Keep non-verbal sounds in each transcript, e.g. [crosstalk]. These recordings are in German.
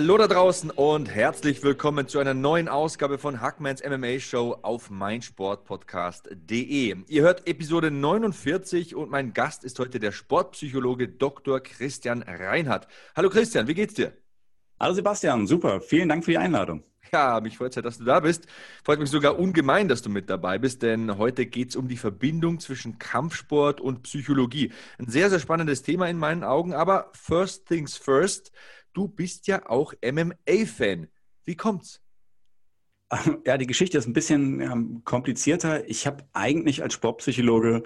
Hallo da draußen und herzlich willkommen zu einer neuen Ausgabe von Hackmans MMA Show auf meinsportpodcast.de. Ihr hört Episode 49 und mein Gast ist heute der Sportpsychologe Dr. Christian Reinhardt. Hallo Christian, wie geht's dir? Hallo Sebastian, super. Vielen Dank für die Einladung. [laughs] Ja, mich freut es, dass du da bist. Freut mich sogar ungemein, dass du mit dabei bist, denn heute geht es um die Verbindung zwischen Kampfsport und Psychologie. Ein sehr, sehr spannendes Thema in meinen Augen, aber first things first. Du bist ja auch MMA-Fan. Wie kommt's? [laughs] Ja, die Geschichte ist ein bisschen komplizierter. Ich habe eigentlich als Sportpsychologe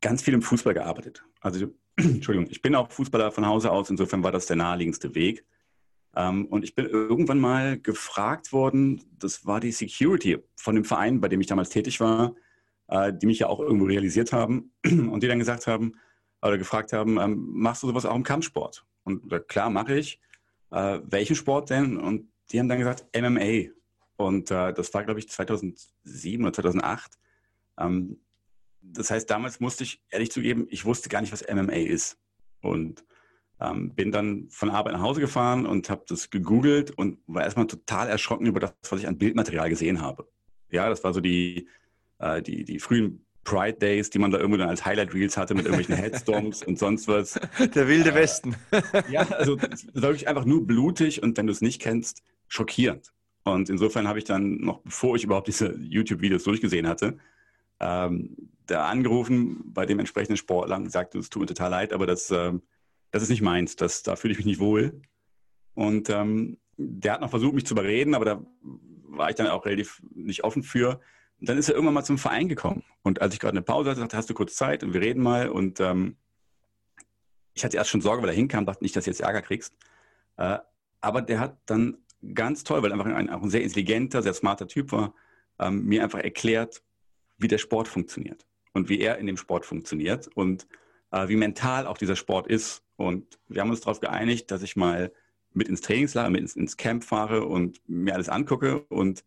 ganz viel im Fußball gearbeitet. Also, [clears throat] Entschuldigung, ich bin auch Fußballer von Hause aus, insofern war das der naheliegendste Weg. Ähm, und ich bin irgendwann mal gefragt worden, das war die Security von dem Verein, bei dem ich damals tätig war, äh, die mich ja auch irgendwo realisiert haben [clears throat] und die dann gesagt haben, oder gefragt haben, ähm, machst du sowas auch im Kampfsport? Und klar, mache ich äh, welchen Sport denn? Und die haben dann gesagt, MMA. Und äh, das war, glaube ich, 2007 oder 2008. Ähm, das heißt, damals musste ich ehrlich zugeben, ich wusste gar nicht, was MMA ist. Und ähm, bin dann von Arbeit nach Hause gefahren und habe das gegoogelt und war erstmal total erschrocken über das, was ich an Bildmaterial gesehen habe. Ja, das war so die, äh, die, die frühen Pride Days, die man da irgendwo dann als Highlight Reels hatte mit irgendwelchen [laughs] Headstorms und sonst was. Der wilde äh, Westen. [laughs] ja, also wirklich einfach nur blutig und wenn du es nicht kennst, schockierend. Und insofern habe ich dann noch, bevor ich überhaupt diese YouTube-Videos durchgesehen hatte, ähm, da angerufen bei dem entsprechenden Sportler und gesagt, es tut mir total leid, aber das, ähm, das ist nicht meins, das, da fühle ich mich nicht wohl. Und ähm, der hat noch versucht, mich zu überreden, aber da war ich dann auch relativ nicht offen für. Und dann ist er irgendwann mal zum Verein gekommen. Und als ich gerade eine Pause hatte, sagte, hast du kurz Zeit und wir reden mal. Und ähm, ich hatte erst schon Sorge, weil er hinkam, dachte nicht, dass du jetzt Ärger kriegst. Äh, aber der hat dann ganz toll, weil er einfach ein, auch ein sehr intelligenter, sehr smarter Typ war, ähm, mir einfach erklärt, wie der Sport funktioniert und wie er in dem Sport funktioniert und wie mental auch dieser Sport ist. Und wir haben uns darauf geeinigt, dass ich mal mit ins Trainingslager, mit ins, ins Camp fahre und mir alles angucke. Und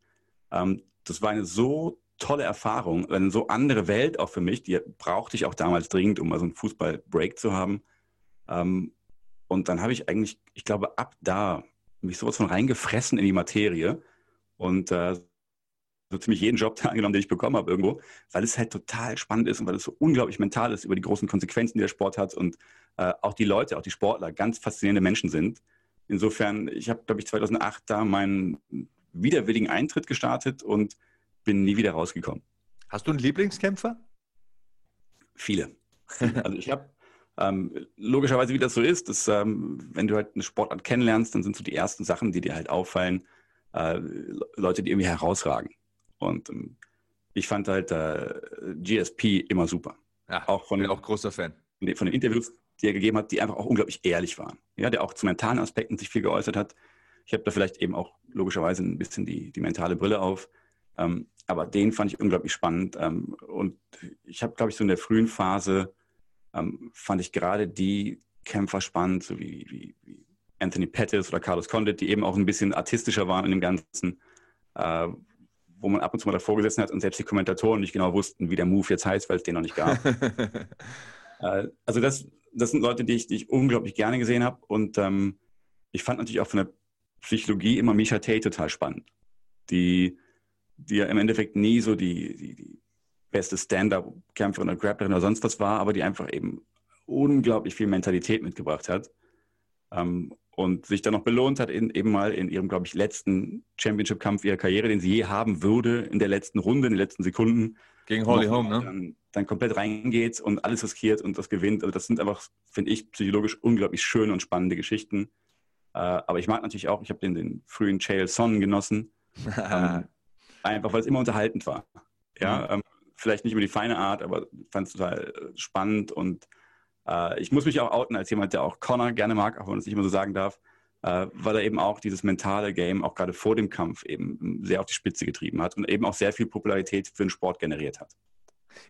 ähm, das war eine so tolle Erfahrung, eine so andere Welt auch für mich. Die brauchte ich auch damals dringend, um mal so einen Fußball-Break zu haben. Ähm, und dann habe ich eigentlich, ich glaube, ab da mich sowas von reingefressen in die Materie und äh, so ziemlich jeden Job angenommen, den ich bekommen habe irgendwo, weil es halt total spannend ist und weil es so unglaublich mental ist über die großen Konsequenzen, die der Sport hat und äh, auch die Leute, auch die Sportler ganz faszinierende Menschen sind. Insofern, ich habe, glaube ich, 2008 da meinen widerwilligen Eintritt gestartet und bin nie wieder rausgekommen. Hast du einen Lieblingskämpfer? Viele. [laughs] Also ich habe ähm, logischerweise, wie das so ist, dass, ähm, wenn du halt eine Sportart kennenlernst, dann sind so die ersten Sachen, die dir halt auffallen, äh, Leute, die irgendwie herausragen. Und ähm, ich fand halt äh, GSP immer super. Ja, auch von, bin auch großer Fan. Von den Interviews, die er gegeben hat, die einfach auch unglaublich ehrlich waren. Ja, der auch zu mentalen Aspekten sich viel geäußert hat. Ich habe da vielleicht eben auch logischerweise ein bisschen die, die mentale Brille auf. Ähm, aber den fand ich unglaublich spannend. Ähm, und ich habe, glaube ich, so in der frühen Phase ähm, fand ich gerade die Kämpfer spannend, so wie, wie, wie, Anthony Pettis oder Carlos Condit, die eben auch ein bisschen artistischer waren in dem Ganzen, äh, wo man ab und zu mal davor gesessen hat und selbst die Kommentatoren nicht genau wussten, wie der Move jetzt heißt, weil es den noch nicht gab. [laughs] äh, also das, das sind Leute, die ich, die ich unglaublich gerne gesehen habe. Und ähm, ich fand natürlich auch von der Psychologie immer Misha Tate total spannend. Die die ja im Endeffekt nie so die, die, die beste Stand-up-Kämpferin oder Grapplerin oder sonst was war, aber die einfach eben unglaublich viel Mentalität mitgebracht hat ähm, und sich dann noch belohnt hat, in, eben mal in ihrem, glaube ich, letzten Championship-Kampf ihrer Karriere, den sie je haben würde, in der letzten Runde, in den letzten Sekunden. Gegen Holly Holm, ne? Dann, dann, komplett reingeht und alles riskiert und das gewinnt. Also das sind einfach, finde ich, psychologisch unglaublich schöne und spannende Geschichten. Äh, aber ich mag natürlich auch, ich habe den, den frühen Chael Son genossen. [laughs] ähm, Einfach weil es immer unterhaltend war. Ja, mhm. ähm, vielleicht nicht über die feine Art, aber fand es total äh, spannend und äh, ich muss mich auch outen als jemand, der auch Connor gerne mag, auch wenn man es nicht immer so sagen darf. äh, weil er eben auch dieses mentale Game auch gerade vor dem Kampf eben sehr auf die Spitze getrieben hat und eben auch sehr viel Popularität für den Sport generiert hat.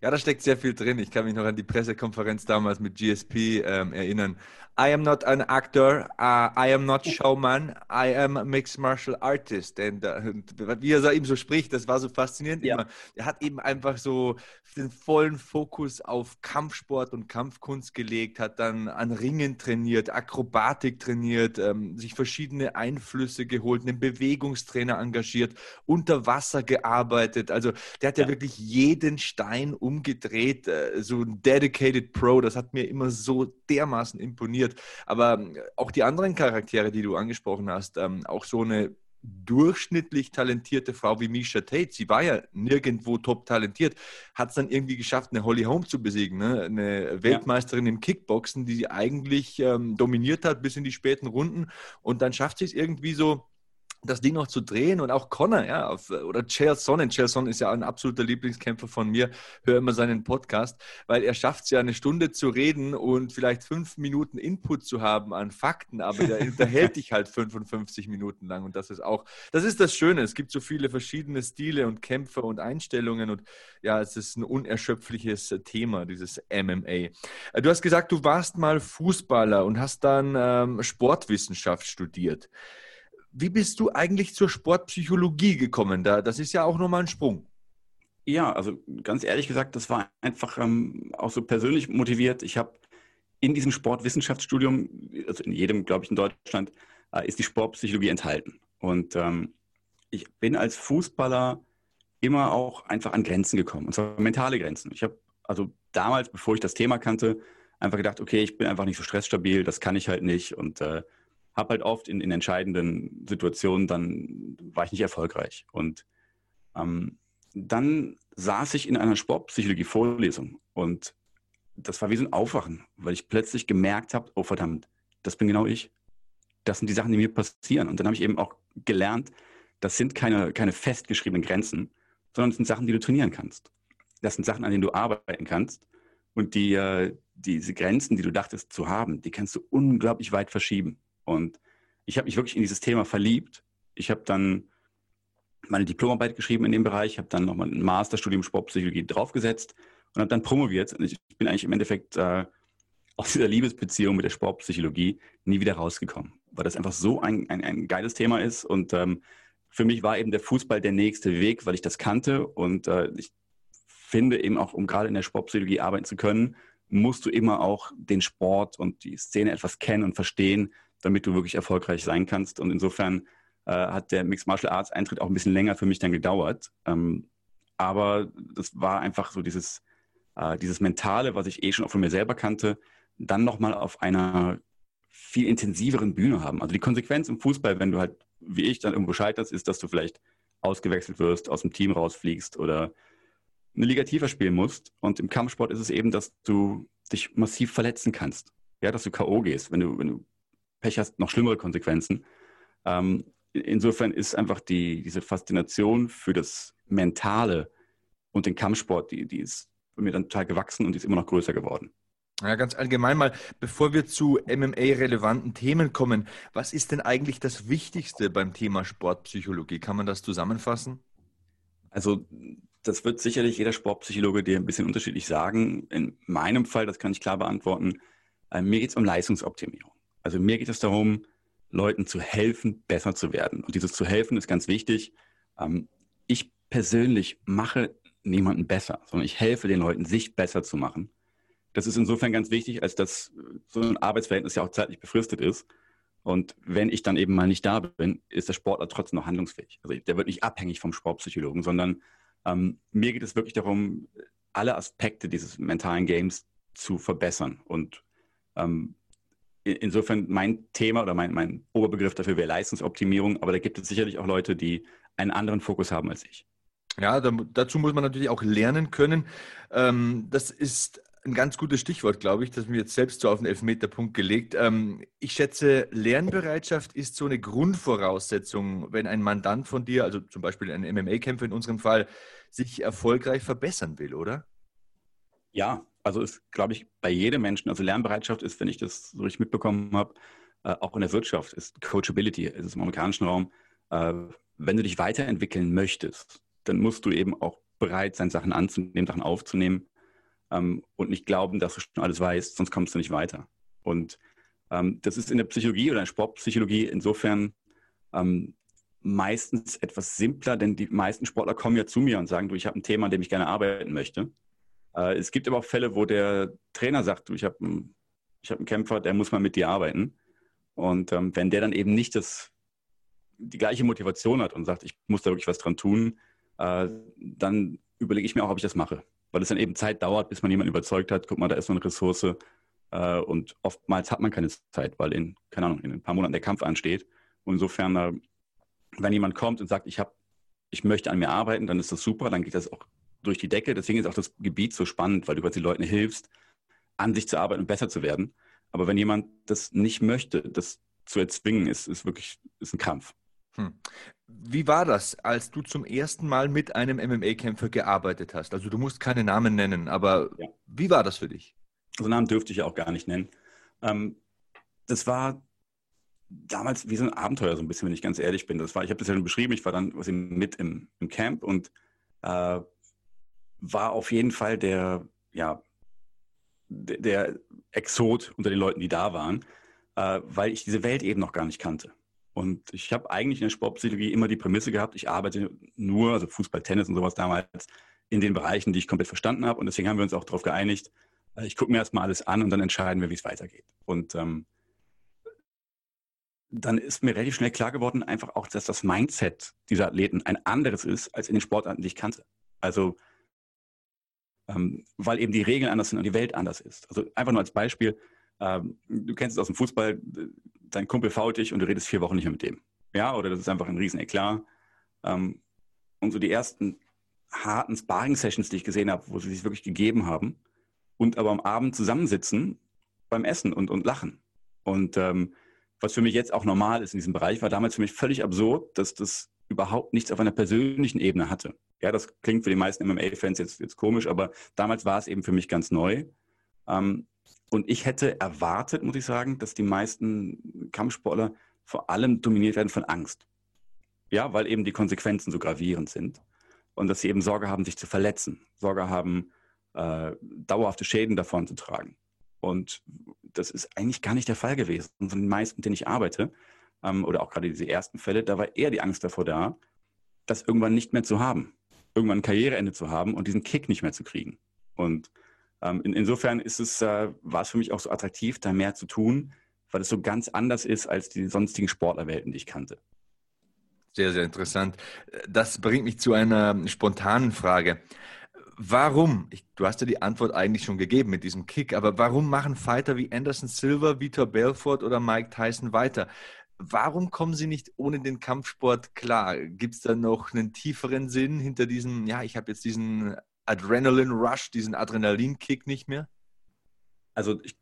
Ja, da steckt sehr viel drin. Ich kann mich noch an die Pressekonferenz damals mit GSP ähm, erinnern. I am not an actor, uh, I am not showman, I am a mixed martial artist. Und, uh, wie er eben so spricht, das war so faszinierend. Ja. Er hat eben einfach so den vollen Fokus auf Kampfsport und Kampfkunst gelegt, hat dann an Ringen trainiert, Akrobatik trainiert, ähm, sich verschiedene Einflüsse geholt, einen Bewegungstrainer engagiert, unter Wasser gearbeitet. Also der hat ja, ja wirklich jeden Stein umgedreht, äh, so ein dedicated Pro. Das hat mir immer so dermaßen imponiert. Aber ähm, auch die anderen Charaktere, die du angesprochen hast, ähm, auch so eine durchschnittlich talentierte Frau wie Misha Tate, sie war ja nirgendwo top talentiert, hat es dann irgendwie geschafft, eine Holly Holm zu besiegen, ne? eine Weltmeisterin ja. im Kickboxen, die sie eigentlich ähm, dominiert hat bis in die späten Runden und dann schafft sie es irgendwie so das Ding noch zu drehen und auch Connor, ja, auf, oder Chael Sonnen. Chael Sonnen ist ja ein absoluter Lieblingskämpfer von mir. Höre immer seinen Podcast, weil er schafft es ja eine Stunde zu reden und vielleicht fünf Minuten Input zu haben an Fakten, aber der unterhält dich halt 55 Minuten lang und das ist auch, das ist das Schöne. Es gibt so viele verschiedene Stile und Kämpfe und Einstellungen und ja, es ist ein unerschöpfliches Thema, dieses MMA. Du hast gesagt, du warst mal Fußballer und hast dann ähm, Sportwissenschaft studiert. Wie bist du eigentlich zur Sportpsychologie gekommen? Da, das ist ja auch nochmal ein Sprung. Ja, also ganz ehrlich gesagt, das war einfach ähm, auch so persönlich motiviert. Ich habe in diesem Sportwissenschaftsstudium, also in jedem, glaube ich, in Deutschland, äh, ist die Sportpsychologie enthalten. Und ähm, ich bin als Fußballer immer auch einfach an Grenzen gekommen, und zwar mentale Grenzen. Ich habe also damals, bevor ich das Thema kannte, einfach gedacht, okay, ich bin einfach nicht so stressstabil, das kann ich halt nicht und äh, habe halt oft in, in entscheidenden Situationen, dann war ich nicht erfolgreich. Und ähm, dann saß ich in einer Sportpsychologie-Vorlesung und das war wie so ein Aufwachen, weil ich plötzlich gemerkt habe, oh verdammt, das bin genau ich. Das sind die Sachen, die mir passieren. Und dann habe ich eben auch gelernt, das sind keine, keine festgeschriebenen Grenzen, sondern es sind Sachen, die du trainieren kannst. Das sind Sachen, an denen du arbeiten kannst. Und die, äh, diese Grenzen, die du dachtest zu haben, die kannst du unglaublich weit verschieben. Und ich habe mich wirklich in dieses Thema verliebt. Ich habe dann meine Diplomarbeit geschrieben in dem Bereich, habe dann nochmal ein Masterstudium Sportpsychologie draufgesetzt und habe dann promoviert. Und ich bin eigentlich im Endeffekt äh, aus dieser Liebesbeziehung mit der Sportpsychologie nie wieder rausgekommen, weil das einfach so ein, ein, ein geiles Thema ist. Und ähm, für mich war eben der Fußball der nächste Weg, weil ich das kannte. Und äh, ich finde eben auch, um gerade in der Sportpsychologie arbeiten zu können, musst du immer auch den Sport und die Szene etwas kennen und verstehen, damit du wirklich erfolgreich sein kannst. Und insofern äh, hat der Mixed Martial Arts Eintritt auch ein bisschen länger für mich dann gedauert. Ähm, aber das war einfach so dieses, äh, dieses Mentale, was ich eh schon auch von mir selber kannte, dann nochmal auf einer viel intensiveren Bühne haben. Also die Konsequenz im Fußball, wenn du halt, wie ich, dann irgendwo scheiterst, ist, dass du vielleicht ausgewechselt wirst, aus dem Team rausfliegst oder eine Liga tiefer spielen musst. Und im Kampfsport ist es eben, dass du dich massiv verletzen kannst. Ja, dass du K.O. gehst, wenn du, wenn du Pech hast, noch schlimmere Konsequenzen. Ähm, insofern ist einfach die, diese Faszination für das Mentale und den Kampfsport, die, die ist mir dann total gewachsen und die ist immer noch größer geworden. Ja, ganz allgemein mal, bevor wir zu MMA-relevanten Themen kommen, was ist denn eigentlich das Wichtigste beim Thema Sportpsychologie? Kann man das zusammenfassen? Also, das wird sicherlich jeder Sportpsychologe dir ein bisschen unterschiedlich sagen. In meinem Fall, das kann ich klar beantworten, äh, mir geht es um Leistungsoptimierung. Also mir geht es darum, Leuten zu helfen, besser zu werden. Und dieses zu helfen ist ganz wichtig. Ähm, ich persönlich mache niemanden besser, sondern ich helfe den Leuten, sich besser zu machen. Das ist insofern ganz wichtig, als dass so ein Arbeitsverhältnis ja auch zeitlich befristet ist. Und wenn ich dann eben mal nicht da bin, ist der Sportler trotzdem noch handlungsfähig. Also der wird nicht abhängig vom Sportpsychologen, sondern ähm, mir geht es wirklich darum, alle Aspekte dieses mentalen Games zu verbessern. Und ähm, insofern mein Thema oder mein, mein Oberbegriff dafür wäre Leistungsoptimierung, aber da gibt es sicherlich auch Leute, die einen anderen Fokus haben als ich. Ja, da, dazu muss man natürlich auch lernen können. Ähm, das ist ein ganz gutes Stichwort, glaube ich, das mir jetzt selbst so auf den Elfmeterpunkt gelegt. Ähm, ich schätze, Lernbereitschaft ist so eine Grundvoraussetzung, wenn ein Mandant von dir, also zum Beispiel ein MMA-Kämpfer in unserem Fall, sich erfolgreich verbessern will, oder? Ja, also ist, glaube ich, bei jedem Menschen, also Lernbereitschaft ist, wenn ich das so richtig mitbekommen habe, äh, auch in der Wirtschaft ist Coachability, ist es im amerikanischen Raum. Äh, wenn du dich weiterentwickeln möchtest, dann musst du eben auch bereit sein, Sachen anzunehmen, Sachen aufzunehmen ähm, und nicht glauben, dass du schon alles weißt, sonst kommst du nicht weiter. Und ähm, das ist in der Psychologie oder in der Sportpsychologie insofern ähm, meistens etwas simpler, denn die meisten Sportler kommen ja zu mir und sagen, du, ich habe ein Thema, an dem ich gerne arbeiten möchte. Äh, es gibt aber auch Fälle, wo der Trainer sagt, du, ich habe einen, hab einen Kämpfer, der muss mal mit dir arbeiten. Und ähm, wenn der dann eben nicht das, die gleiche Motivation hat und sagt, ich muss da wirklich was dran tun, äh, dann überlege ich mir auch, ob ich das mache. Weil es dann eben Zeit dauert, bis man jemanden überzeugt hat, guck mal, da ist so eine Ressource. Äh, und oftmals hat man keine Zeit, weil in, keine Ahnung, in ein paar Monaten der Kampf ansteht. Und insofern, äh, wenn jemand kommt und sagt, ich habe, ich möchte an mir arbeiten, dann ist das super, dann geht das auch durch die Decke. Deswegen ist auch das Gebiet so spannend, weil du quasi Leuten hilfst, an sich zu arbeiten und besser zu werden. Aber wenn jemand das nicht möchte, das zu erzwingen, ist, ist wirklich ist ein Kampf. Hm. Wie war das, als du zum ersten Mal mit einem MMA-Kämpfer gearbeitet hast? Also du musst keine Namen nennen, aber ja. wie war das für dich? Also Namen dürfte ich ja auch gar nicht nennen. Ähm, das war damals wie so ein Abenteuer, so ein bisschen, wenn ich ganz ehrlich bin. Das war, ich habe das ja schon beschrieben, ich war dann mit im, im Camp und äh, war auf jeden Fall der, ja, der Exot unter den Leuten, die da waren, äh, weil ich diese Welt eben noch gar nicht kannte. Und ich habe eigentlich in der Sportpsychologie immer die Prämisse gehabt, ich arbeite nur, also Fußball, Tennis und sowas damals, in den Bereichen, die ich komplett verstanden habe. Und deswegen haben wir uns auch darauf geeinigt, äh, ich gucke mir erstmal alles an und dann entscheiden wir, wie es weitergeht. Und ähm, dann ist mir relativ schnell klar geworden, einfach auch, dass das Mindset dieser Athleten ein anderes ist als in den Sportarten, die ich kannte. Also ähm, weil eben die Regeln anders sind und die Welt anders ist. Also einfach nur als Beispiel, ähm, du kennst es aus dem Fußball, dein Kumpel fault dich und du redest vier Wochen nicht mehr mit dem. Ja, oder das ist einfach ein riesen Eklat. Ähm, und so die ersten harten Sparring-Sessions, die ich gesehen habe, wo sie sich wirklich gegeben haben und aber am Abend zusammensitzen beim Essen und, und lachen. Und ähm, was für mich jetzt auch normal ist in diesem Bereich, war damals für mich völlig absurd, dass das überhaupt nichts auf einer persönlichen Ebene hatte. Ja, das klingt für die meisten MMA-Fans jetzt, jetzt komisch, aber damals war es eben für mich ganz neu. Ähm, und ich hätte erwartet, muss ich sagen, dass die meisten Kampfsportler vor allem dominiert werden von Angst. Ja, weil eben die Konsequenzen so gravierend sind. Und dass sie eben Sorge haben, sich zu verletzen, Sorge haben, äh, dauerhafte Schäden davon zu tragen. Und das ist eigentlich gar nicht der Fall gewesen. Von den meisten, mit denen ich arbeite, ähm, oder auch gerade diese ersten Fälle, da war eher die Angst davor da, das irgendwann nicht mehr zu haben, irgendwann ein Karriereende zu haben und diesen Kick nicht mehr zu kriegen. Und ähm, in, insofern ist es, äh, war es für mich auch so attraktiv, da mehr zu tun, weil es so ganz anders ist als die sonstigen Sportlerwelten, die ich kannte. Sehr, sehr interessant. Das bringt mich zu einer spontanen Frage. Warum, ich, du hast ja die Antwort eigentlich schon gegeben mit diesem Kick, aber warum machen Fighter wie Anderson Silva, Vitor Belfort oder Mike Tyson weiter? Warum kommen sie nicht ohne den Kampfsport klar? Gibt es da noch einen tieferen Sinn hinter diesem, ja, ich habe jetzt diesen Adrenalin-Rush, diesen Adrenalinkick nicht mehr? Also ich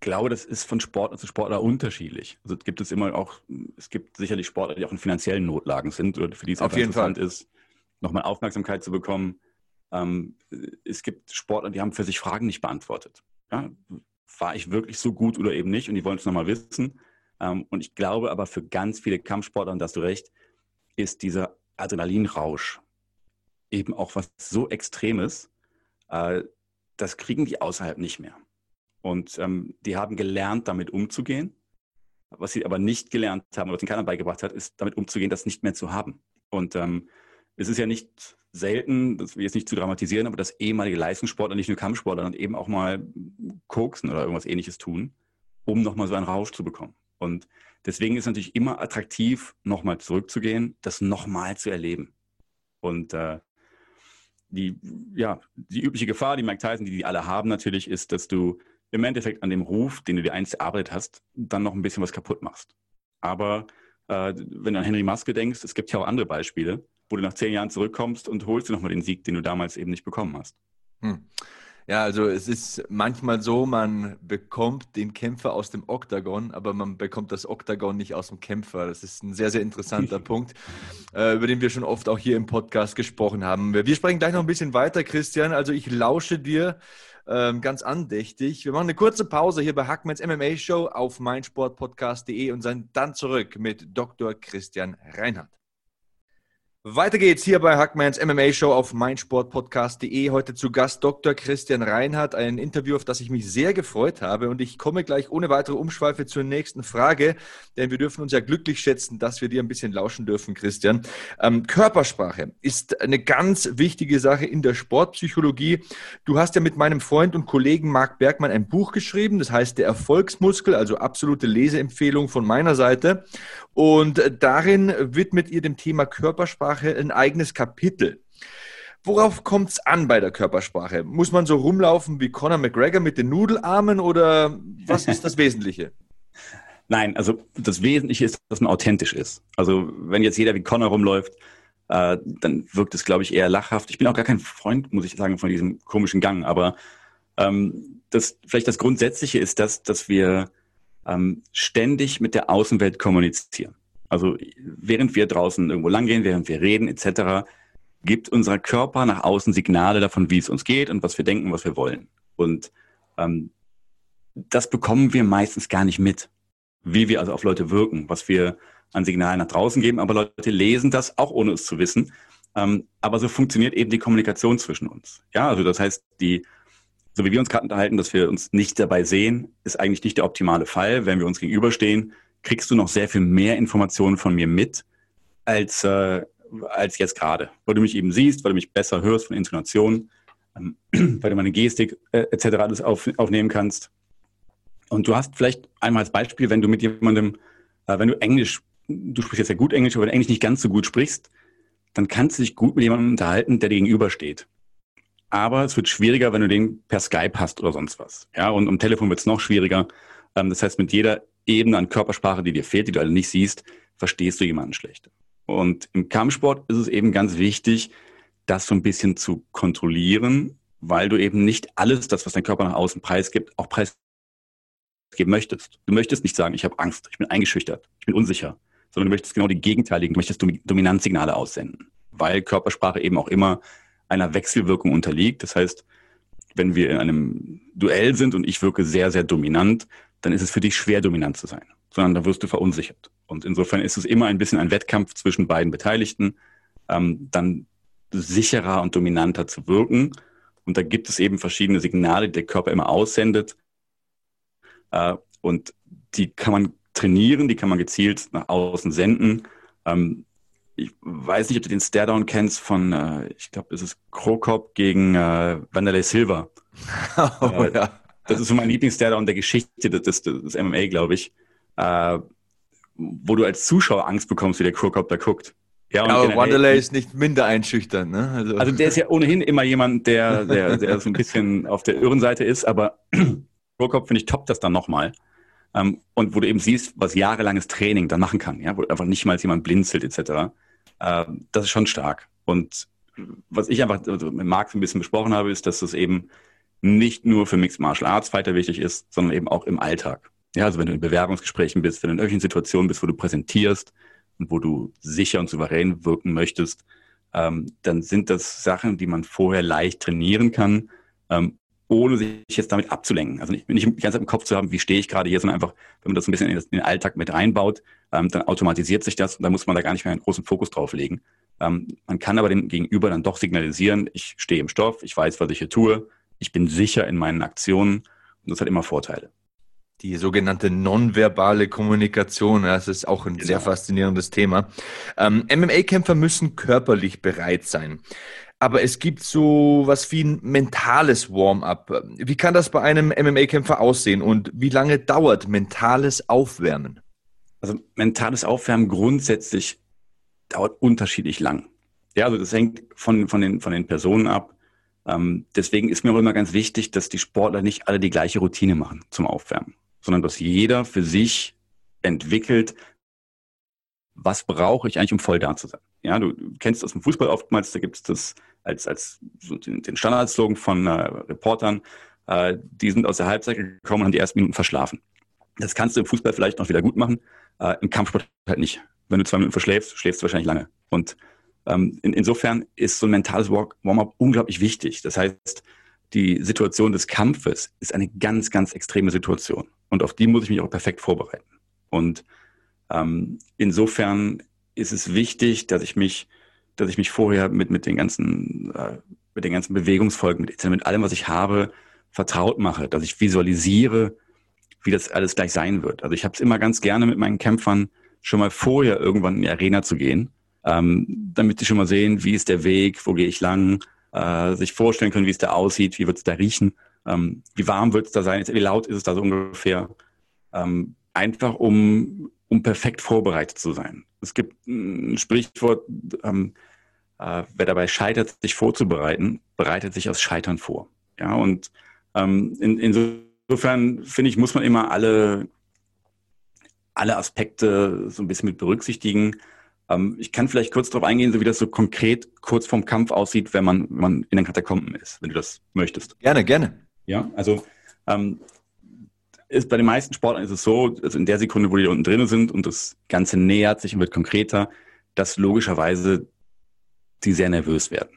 glaube, das ist von Sportler zu Sportler unterschiedlich. Also es gibt es immer auch, es gibt sicherlich Sportler, die auch in finanziellen Notlagen sind oder für die es Auf jeden interessant Fall. ist, nochmal Aufmerksamkeit zu bekommen. Ähm, es gibt Sportler, die haben für sich Fragen nicht beantwortet. Ja, war ich wirklich so gut oder eben nicht? Und die wollen es nochmal wissen. Ähm, und ich glaube aber für ganz viele Kampfsportler, und da hast du recht, ist dieser Adrenalinrausch eben auch was so Extremes, äh, das kriegen die außerhalb nicht mehr. Und ähm, die haben gelernt, damit umzugehen. Was sie aber nicht gelernt haben, was ihnen keiner beigebracht hat, ist damit umzugehen, das nicht mehr zu haben. Und ähm, es ist ja nicht selten, das will ich jetzt nicht zu dramatisieren, aber dass ehemalige Leistungssportler, nicht nur Kampfsportler, dann eben auch mal koksen oder irgendwas ähnliches tun, um nochmal so einen Rausch zu bekommen. Und deswegen ist es natürlich immer attraktiv, nochmal zurückzugehen, das nochmal zu erleben. Und äh, die, ja, die übliche Gefahr, die Mike Tyson, die die alle haben natürlich, ist, dass du im Endeffekt an dem Ruf, den du dir einst erarbeitet hast, dann noch ein bisschen was kaputt machst. Aber äh, wenn du an Henry Maske denkst, es gibt ja auch andere Beispiele, wo du nach zehn Jahren zurückkommst und holst dir nochmal den Sieg, den du damals eben nicht bekommen hast. Hm. Ja, also es ist manchmal so, man bekommt den Kämpfer aus dem Oktagon, aber man bekommt das Oktagon nicht aus dem Kämpfer. Das ist ein sehr, sehr interessanter [laughs] Punkt, äh, über den wir schon oft auch hier im Podcast gesprochen haben. Wir sprechen gleich noch ein bisschen weiter, Christian. Also ich lausche dir ähm, ganz andächtig. Wir machen eine kurze Pause hier bei Hackmans MMA Show auf meinsportpodcast.de und sind dann zurück mit Dr. Christian Reinhardt. Weiter geht's hier bei Hackmans MMA Show auf meinsportpodcast.de. Heute zu Gast Dr. Christian Reinhardt, ein Interview, auf das ich mich sehr gefreut habe. Und ich komme gleich ohne weitere Umschweife zur nächsten Frage, denn wir dürfen uns ja glücklich schätzen, dass wir dir ein bisschen lauschen dürfen, Christian. Ähm, Körpersprache ist eine ganz wichtige Sache in der Sportpsychologie. Du hast ja mit meinem Freund und Kollegen Marc Bergmann ein Buch geschrieben, das heißt Der Erfolgsmuskel, also absolute Leseempfehlung von meiner Seite. Und darin widmet ihr dem Thema Körpersprache ein eigenes Kapitel. Worauf kommt es an bei der Körpersprache? Muss man so rumlaufen wie Conor McGregor mit den Nudelarmen oder was ist das Wesentliche? [laughs] Nein, also das Wesentliche ist, dass man authentisch ist. Also wenn jetzt jeder wie Conor rumläuft, äh, dann wirkt es, glaube ich, eher lachhaft. Ich bin auch gar kein Freund, muss ich sagen, von diesem komischen Gang. Aber ähm, das, vielleicht das Grundsätzliche ist das, dass wir ähm, ständig mit der Außenwelt kommunizieren. Also während wir draußen irgendwo langgehen, während wir reden etc., gibt unser Körper nach außen Signale davon, wie es uns geht und was wir denken, was wir wollen. Und ähm, das bekommen wir meistens gar nicht mit, wie wir also auf Leute wirken, was wir an Signalen nach draußen geben. Aber Leute lesen das auch ohne es zu wissen. Ähm, aber so funktioniert eben die Kommunikation zwischen uns. Ja, also das heißt, die so wie wir uns gerade unterhalten, dass wir uns nicht dabei sehen, ist eigentlich nicht der optimale Fall. Wenn wir uns gegenüberstehen, kriegst du noch sehr viel mehr Informationen von mir mit, als, äh, als jetzt gerade. Weil du mich eben siehst, weil du mich besser hörst von Intonation, ähm, [clears throat] weil du meine Gestik äh, etc. alles auf, aufnehmen kannst. Und du hast vielleicht einmal als Beispiel, wenn du mit jemandem, äh, wenn du Englisch, du sprichst jetzt ja gut Englisch, aber wenn du Englisch nicht ganz so gut sprichst, dann kannst du dich gut mit jemandem unterhalten, der dir gegenübersteht aber es wird schwieriger, wenn du den per Skype hast oder sonst was. Ja, und am Telefon wird es noch schwieriger. Ähm, das heißt, mit jeder Ebene an Körpersprache, die dir fehlt, die du alle nicht siehst, verstehst du jemanden schlechter. Und im Kampfsport ist es eben ganz wichtig, das so ein bisschen zu kontrollieren, weil du eben nicht alles, das, was dein Körper nach außen preisgibt, auch preisgeben möchtest. Du möchtest nicht sagen, ich habe Angst, ich bin eingeschüchtert, ich bin unsicher, sondern du möchtest genau die gegenteiligen, du möchtest Dominanzsignale aussenden, weil Körpersprache eben auch immer einer Wechselwirkung unterliegt. Das heißt, wenn wir in einem Duell sind und ich wirke sehr, sehr dominant, dann ist es für dich schwer, dominant zu sein, sondern da wirst du verunsichert. Und insofern ist es immer ein bisschen ein Wettkampf zwischen beiden Beteiligten, ähm, dann sicherer und dominanter zu wirken. Und da gibt es eben verschiedene Signale, die der Körper immer aussendet. Äh, und die kann man trainieren, die kann man gezielt nach außen senden. Ähm, ich weiß nicht, ob du den Staredown kennst von, äh, ich glaube, es ist Krokop gegen äh, Wanderlei Silva. [laughs] oh, äh, ja. Das ist so mein Lieblings-Staredown der Geschichte des, des, des MMA, glaube ich. Äh, wo du als Zuschauer Angst bekommst, wie der da guckt. Ja, ja aber Wanderlei ist nicht minder einschüchternd, ne? Also. also. der ist ja ohnehin immer jemand, der, der, der so ein bisschen auf der Irrenseite ist, aber [clears throat] Krokop finde ich top das dann nochmal. Ähm, und wo du eben siehst, was jahrelanges Training dann machen kann, ja, wo einfach nicht mal jemand blinzelt etc. Äh, das ist schon stark. Und was ich einfach also mit Marc ein bisschen besprochen habe, ist, dass das eben nicht nur für Mixed Martial Arts Fighter wichtig ist, sondern eben auch im Alltag. Ja, also wenn du in Bewerbungsgesprächen bist, wenn du in irgendwelchen Situationen bist, wo du präsentierst und wo du sicher und souverän wirken möchtest, ähm, dann sind das Sachen, die man vorher leicht trainieren kann, ähm, ohne sich jetzt damit abzulenken. Also nicht, nicht Zeit im Kopf zu haben, wie stehe ich gerade hier, sondern einfach, wenn man das ein bisschen in, den Alltag mit reinbaut, ähm, dann automatisiert sich das und dann muss man da gar nicht mehr einen großen Fokus drauf legen. Ähm, man kann aber dem Gegenüber dann doch signalisieren, ich stehe im Stoff, ich weiß, was ich hier tue, ich bin sicher in meinen Aktionen und das hat immer Vorteile. Die sogenannte nonverbale Kommunikation, das ist auch ein genau. sehr faszinierendes Thema. Ähm, MMA-Kämpfer müssen körperlich bereit sein aber es gibt so was wie ein mentales Warm-up. Wie kann das bei einem MMA-Kämpfer aussehen und wie lange dauert mentales Aufwärmen? Also mentales Aufwärmen grundsätzlich dauert unterschiedlich lang. Ja, also das hängt von, von, den, von den Personen ab. Ähm, deswegen ist mir auch immer ganz wichtig, dass die Sportler nicht alle die gleiche Routine machen zum Aufwärmen, sondern dass jeder für sich entwickelt, was brauche ich eigentlich, um voll da zu sein. Ja, du kennst das im Fußball oftmals, da gibt es das als, als so den, den Standardslogan von äh, Reportern, äh, die sind aus der Halbzeit gekommen und haben die ersten Minuten verschlafen. Das kannst du im Fußball vielleicht noch wieder gut machen, äh, im Kampfsport halt nicht. Wenn du zwei Minuten verschläfst, schläfst du wahrscheinlich lange. Und ähm, in, insofern ist so ein mentales Warm-up unglaublich wichtig. Das heißt, die Situation des Kampfes ist eine ganz, ganz extreme Situation. Und auf die muss ich mich auch perfekt vorbereiten. Und ähm, insofern ist es wichtig, dass ich mich, dass ich mich vorher mit, mit den ganzen, äh, mit den ganzen Bewegungsfolgen, mit, mit allem, was ich habe, vertraut mache, dass ich visualisiere, wie das alles gleich sein wird. Also ich habe es immer ganz gerne mit meinen Kämpfern, schon mal vorher irgendwann in die Arena zu gehen, ähm, damit sie schon mal sehen, wie ist der Weg, wo gehe ich lang, äh, sich vorstellen können, wie es da aussieht, wie wird es da riechen, ähm, wie warm wird es da sein, wie laut ist es da so ungefähr. Ähm, einfach um, um perfekt vorbereitet zu sein. Es gibt ein Sprichwort, ähm, äh, wer dabei scheitert, sich vorzubereiten, bereitet sich aus Scheitern vor. Ja, und ähm, in, insofern finde ich, muss man immer alle, alle Aspekte so ein bisschen mit berücksichtigen. Ähm, ich kann vielleicht kurz darauf eingehen, so wie das so konkret kurz vorm Kampf aussieht, wenn man, wenn man in den Katakomben ist, wenn du das möchtest. Gerne, gerne. Ja, also ähm, ist bei den meisten Sportlern ist es so, also in der Sekunde, wo die da unten drin sind und das Ganze nähert sich und wird konkreter, dass logischerweise die sehr nervös werden.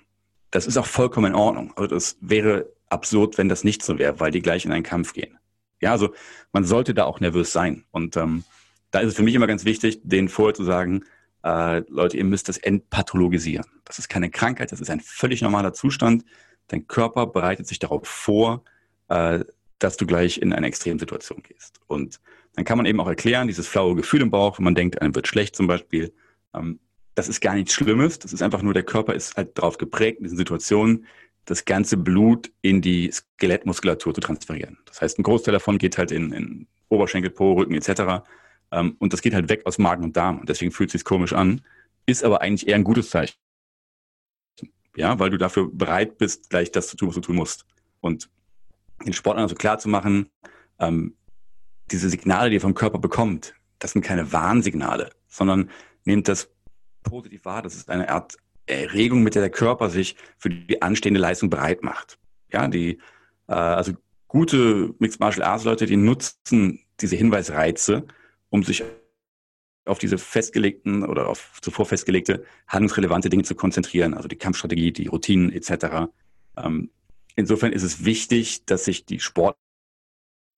Das ist auch vollkommen in Ordnung. Also das wäre absurd, wenn das nicht so wäre, weil die gleich in einen Kampf gehen. Ja, also man sollte da auch nervös sein. Und ähm, da ist es für mich immer ganz wichtig, denen vorher zu sagen, äh, Leute, ihr müsst das entpathologisieren. Das ist keine Krankheit, das ist ein völlig normaler Zustand. Dein Körper bereitet sich darauf vor, äh, dass du gleich in eine Extremsituation gehst. Und dann kann man eben auch erklären, dieses flaue Gefühl im Bauch, wenn man denkt, einem wird schlecht zum Beispiel, ähm, das ist gar nichts Schlimmes. Das ist einfach nur, der Körper ist halt darauf geprägt, in diesen Situationen das ganze Blut in die Skelettmuskulatur zu transferieren. Das heißt, ein Großteil davon geht halt in, in Oberschenkel, Po, Rücken etc. Ähm, und das geht halt weg aus Magen und Darm. Und deswegen fühlt es sich komisch an, ist aber eigentlich eher ein gutes Zeichen. Ja, weil du dafür bereit bist, gleich das zu tun, was du tun musst. Und den Sportlern also klar zu machen, ähm, diese Signale, die ihr vom Körper bekommt, das sind keine Warnsignale, sondern nehmt das positiv wahr. Das ist eine Art Erregung, mit der der Körper sich für die anstehende Leistung bereit macht. Ja, die, äh, also gute Mixed Martial Arts Leute, die nutzen diese Hinweisreize, um sich auf diese festgelegten oder auf zuvor festgelegte handlungsrelevante Dinge zu konzentrieren, also die Kampfstrategie, die Routinen etc. Ähm, insofern ist es wichtig, dass sich die Sportler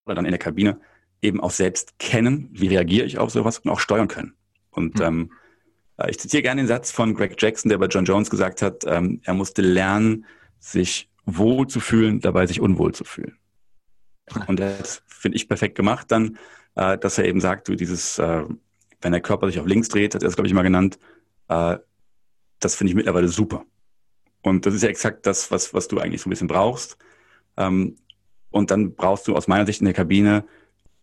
dann in der Kabine eben auch selbst kennen, wie reagiere ich auf sowas und auch steuern können. Und mhm. ähm, äh, ich zitiere gerne den Satz von Greg Jackson, der bei John Jones gesagt hat, ähm, er musste lernen, sich wohl zu fühlen, dabei sich unwohl zu fühlen. [laughs] Und das finde ich perfekt gemacht dann, äh, dass er eben sagt, du dieses, äh, wenn der Körper sich auf links dreht, hat er es, glaube ich, mal genannt, äh, das finde ich mittlerweile super. Und das ist ja exakt das, was, was du eigentlich so ein bisschen brauchst. Ähm, und dann brauchst du aus meiner Sicht in der Kabine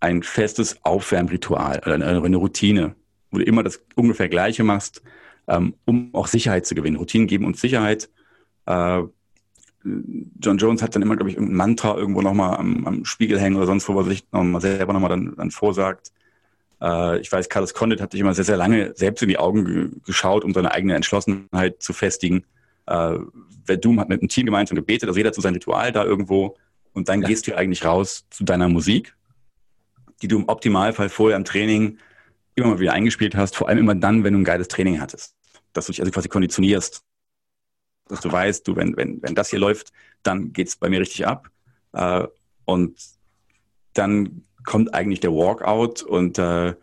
ein festes Aufwärmritual, eine, eine Routine, wo du immer das ungefähr Gleiche machst, ähm, um auch Sicherheit zu gewinnen. Routinen geben uns Sicherheit. Äh, John Jones hat dann immer, glaube ich, irgendein Mantra irgendwo nochmal am, am Spiegel hängen oder sonst wo, was sich nochmal selber nochmal dann, dann vorsagt. Äh, ich weiß, Carlos Condit hat sich immer sehr, sehr lange selbst in die Augen ge geschaut, um seine eigene Entschlossenheit zu festigen. Äh, Verdum hat mit einem Team gemeinsam gebetet, also jeder zu seinem Ritual da irgendwo. Und dann ja. gehst du eigentlich raus zu deiner Musik, die du im Optimalfall vorher im Training immer mal wieder eingespielt hast, vor allem immer dann, wenn du ein geiles Training hattest. Dass du dich also quasi konditionierst. Dass du weißt, du, wenn, wenn, wenn das hier läuft, dann geht es bei mir richtig ab. Äh, und dann kommt eigentlich der Walkout und äh,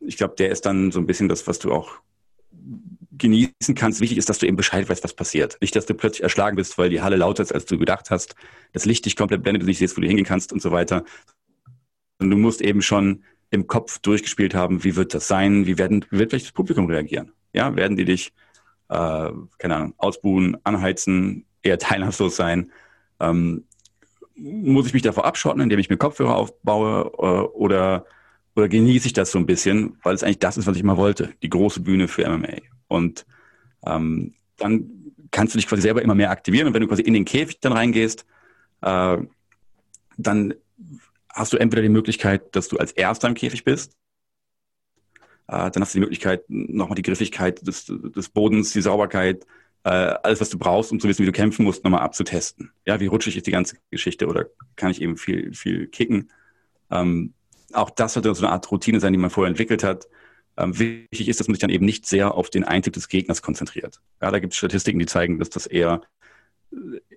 ich glaube, der ist dann so ein bisschen das, was du auch genießen kannst. Wichtig ist, dass du eben Bescheid weißt, was passiert. Nicht, dass du plötzlich erschlagen bist, weil die Halle lauter ist, als du gedacht hast. Das Licht dich komplett blendet, du nicht siehst, wo du hingehen kannst und so weiter. Und du musst eben schon im Kopf durchgespielt haben, wie wird das sein, wie, werden, wird vielleicht das Publikum reagieren? Ja, werden die dich, äh, keine Ahnung, ausbuhen, anheizen, eher teilnahmslos sein? Ähm, muss ich mich davor abschotten, indem ich mir Kopfhörer aufbaue äh, oder, oder genieße ich das so ein bisschen, weil es eigentlich das ist, was ich immer wollte, die große Bühne für MMA. Und ähm, dann kannst du dich quasi selber immer mehr aktivieren und wenn du quasi in den Käfig dann reingehst, äh, dann hast du entweder die Möglichkeit, dass du als Erster im Käfig bist. Äh, dann hast du die Möglichkeit, nochmal die Griffigkeit des, des Bodens, die Sauberkeit, äh, alles, was du brauchst, um zu wissen, wie du kämpfen musst, nochmal abzutesten. Ja, wie rutschig ist die ganze Geschichte oder kann ich eben viel, viel kicken? Ähm, auch das sollte so eine Art Routine sein, die man vorher entwickelt hat. Ähm, wichtig ist, dass man sich dann eben nicht sehr auf den Eintipp des Gegners konzentriert. Ja, da gibt es Statistiken, die zeigen, dass das eher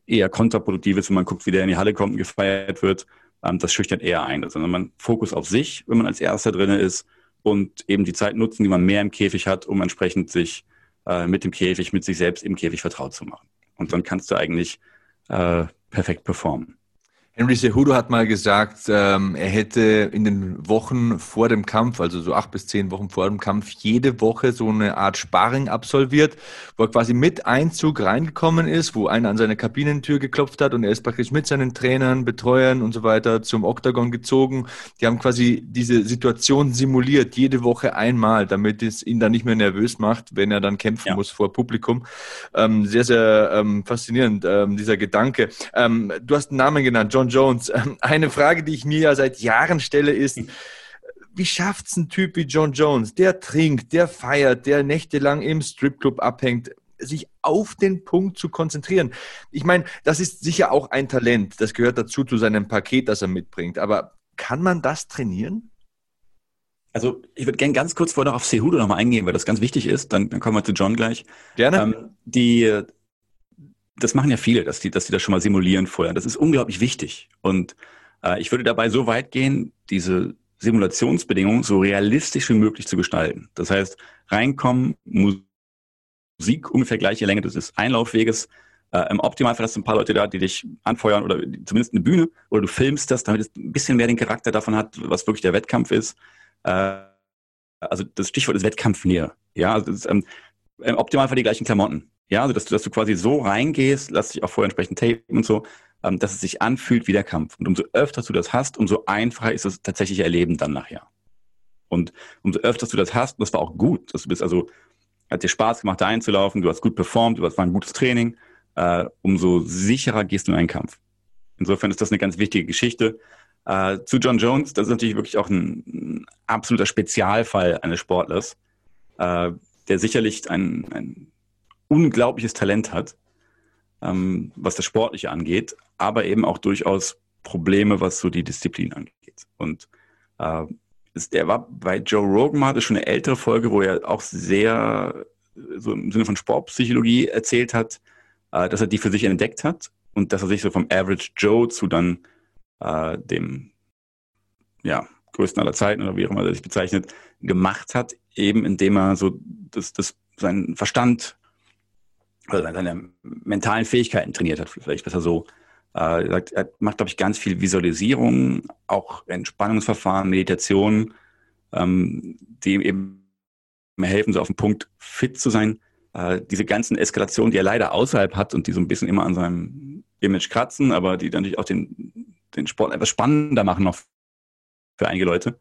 eher kontraproduktiv ist, wenn man guckt, wie der in die Halle kommt und gefeiert wird. Ähm, das schüchtert eher ein, sondern man Fokus auf sich, wenn man als Erster drin ist und eben die Zeit nutzen, die man mehr im Käfig hat, um entsprechend sich äh, mit dem Käfig, mit sich selbst im Käfig vertraut zu machen. Und dann kannst du eigentlich äh, perfekt performen. Henry Cejudo hat mal gesagt, ähm, er hätte in den Wochen vor dem Kampf, also so acht bis zehn Wochen vor dem Kampf, jede Woche so eine Art Sparring absolviert, wo er quasi mit Einzug reingekommen ist, wo einer an seine Kabinentür geklopft hat und er ist praktisch mit seinen Trainern, Betreuern und so weiter zum Oktagon gezogen. Die haben quasi diese Situation simuliert, jede Woche einmal, damit es ihn dann nicht mehr nervös macht, wenn er dann kämpfen ja. muss vor Publikum. Ähm, sehr, sehr ähm, faszinierend, ähm, dieser Gedanke. Ähm, du hast einen Namen genannt, John John Jones. Ähm, eine Frage, die ich mir ja seit Jahren stelle, ist, wie schafft es ein Typ wie John Jones, der trinkt, der feiert, der nächtelang im Stripclub abhängt, sich auf den Punkt zu konzentrieren? Ich meine, das ist sicher auch ein Talent. Das gehört dazu zu seinem Paket, das er mitbringt. Aber kann man das trainieren? Also ich würde gerne ganz kurz vorher noch auf Cejudo nochmal eingehen, weil das ganz wichtig ist. Dann, dann kommen wir zu John gleich. Gerne. Ähm, die das machen ja viele, dass die, dass die das schon mal simulieren vorher. Das ist unglaublich wichtig. Und äh, ich würde dabei so weit gehen, diese Simulationsbedingungen so realistisch wie möglich zu gestalten. Das heißt, reinkommen, Musik ungefähr gleiche Länge des Einlaufweges. Äh, Im Optimalfall hast du ein paar Leute da, die dich anfeuern oder zumindest eine Bühne oder du filmst das, damit es ein bisschen mehr den Charakter davon hat, was wirklich der Wettkampf ist. Äh, also das Stichwort ist Wettkampfnähe. Ja, also ist, ähm, im Optimalfall die gleichen Klamotten. Ja, also dass du, dass du quasi so reingehst, lass dich auch vorher entsprechend tapen und so, ähm, dass es sich anfühlt wie der Kampf. Und umso öfter du das hast, umso einfacher ist das tatsächliche Erleben dann nachher. Und umso öfter du das hast, und das war auch gut, dass du bist also, hat dir Spaß gemacht, da einzulaufen, du hast gut performt, du hast war ein gutes Training, äh, umso sicherer gehst du in einen Kampf. Insofern ist das eine ganz wichtige Geschichte. Äh, zu John Jones, das ist natürlich wirklich auch ein, ein absoluter Spezialfall eines Sportlers, äh, der sicherlich ein, ein unglaubliches Talent hat, ähm, was das Sportliche angeht, aber eben auch durchaus Probleme, was so die Disziplin angeht. Und äh, ist, er war bei Joe Rogan, hatte schon eine ältere Folge, wo er auch sehr so im Sinne von Sportpsychologie erzählt hat, äh, dass er die für sich entdeckt hat und dass er sich so vom Average Joe zu dann äh, dem ja, größten aller Zeiten oder wie auch immer er sich bezeichnet, gemacht hat, eben indem er so das, das seinen Verstand oder seine mentalen Fähigkeiten trainiert hat, vielleicht besser so. Äh, er macht, glaube ich, ganz viel Visualisierung, auch Entspannungsverfahren, Meditation, ähm, die eben helfen, so auf den Punkt fit zu sein. Äh, diese ganzen Eskalationen, die er leider außerhalb hat und die so ein bisschen immer an seinem Image kratzen, aber die natürlich auch den, den Sport etwas spannender machen noch für einige Leute,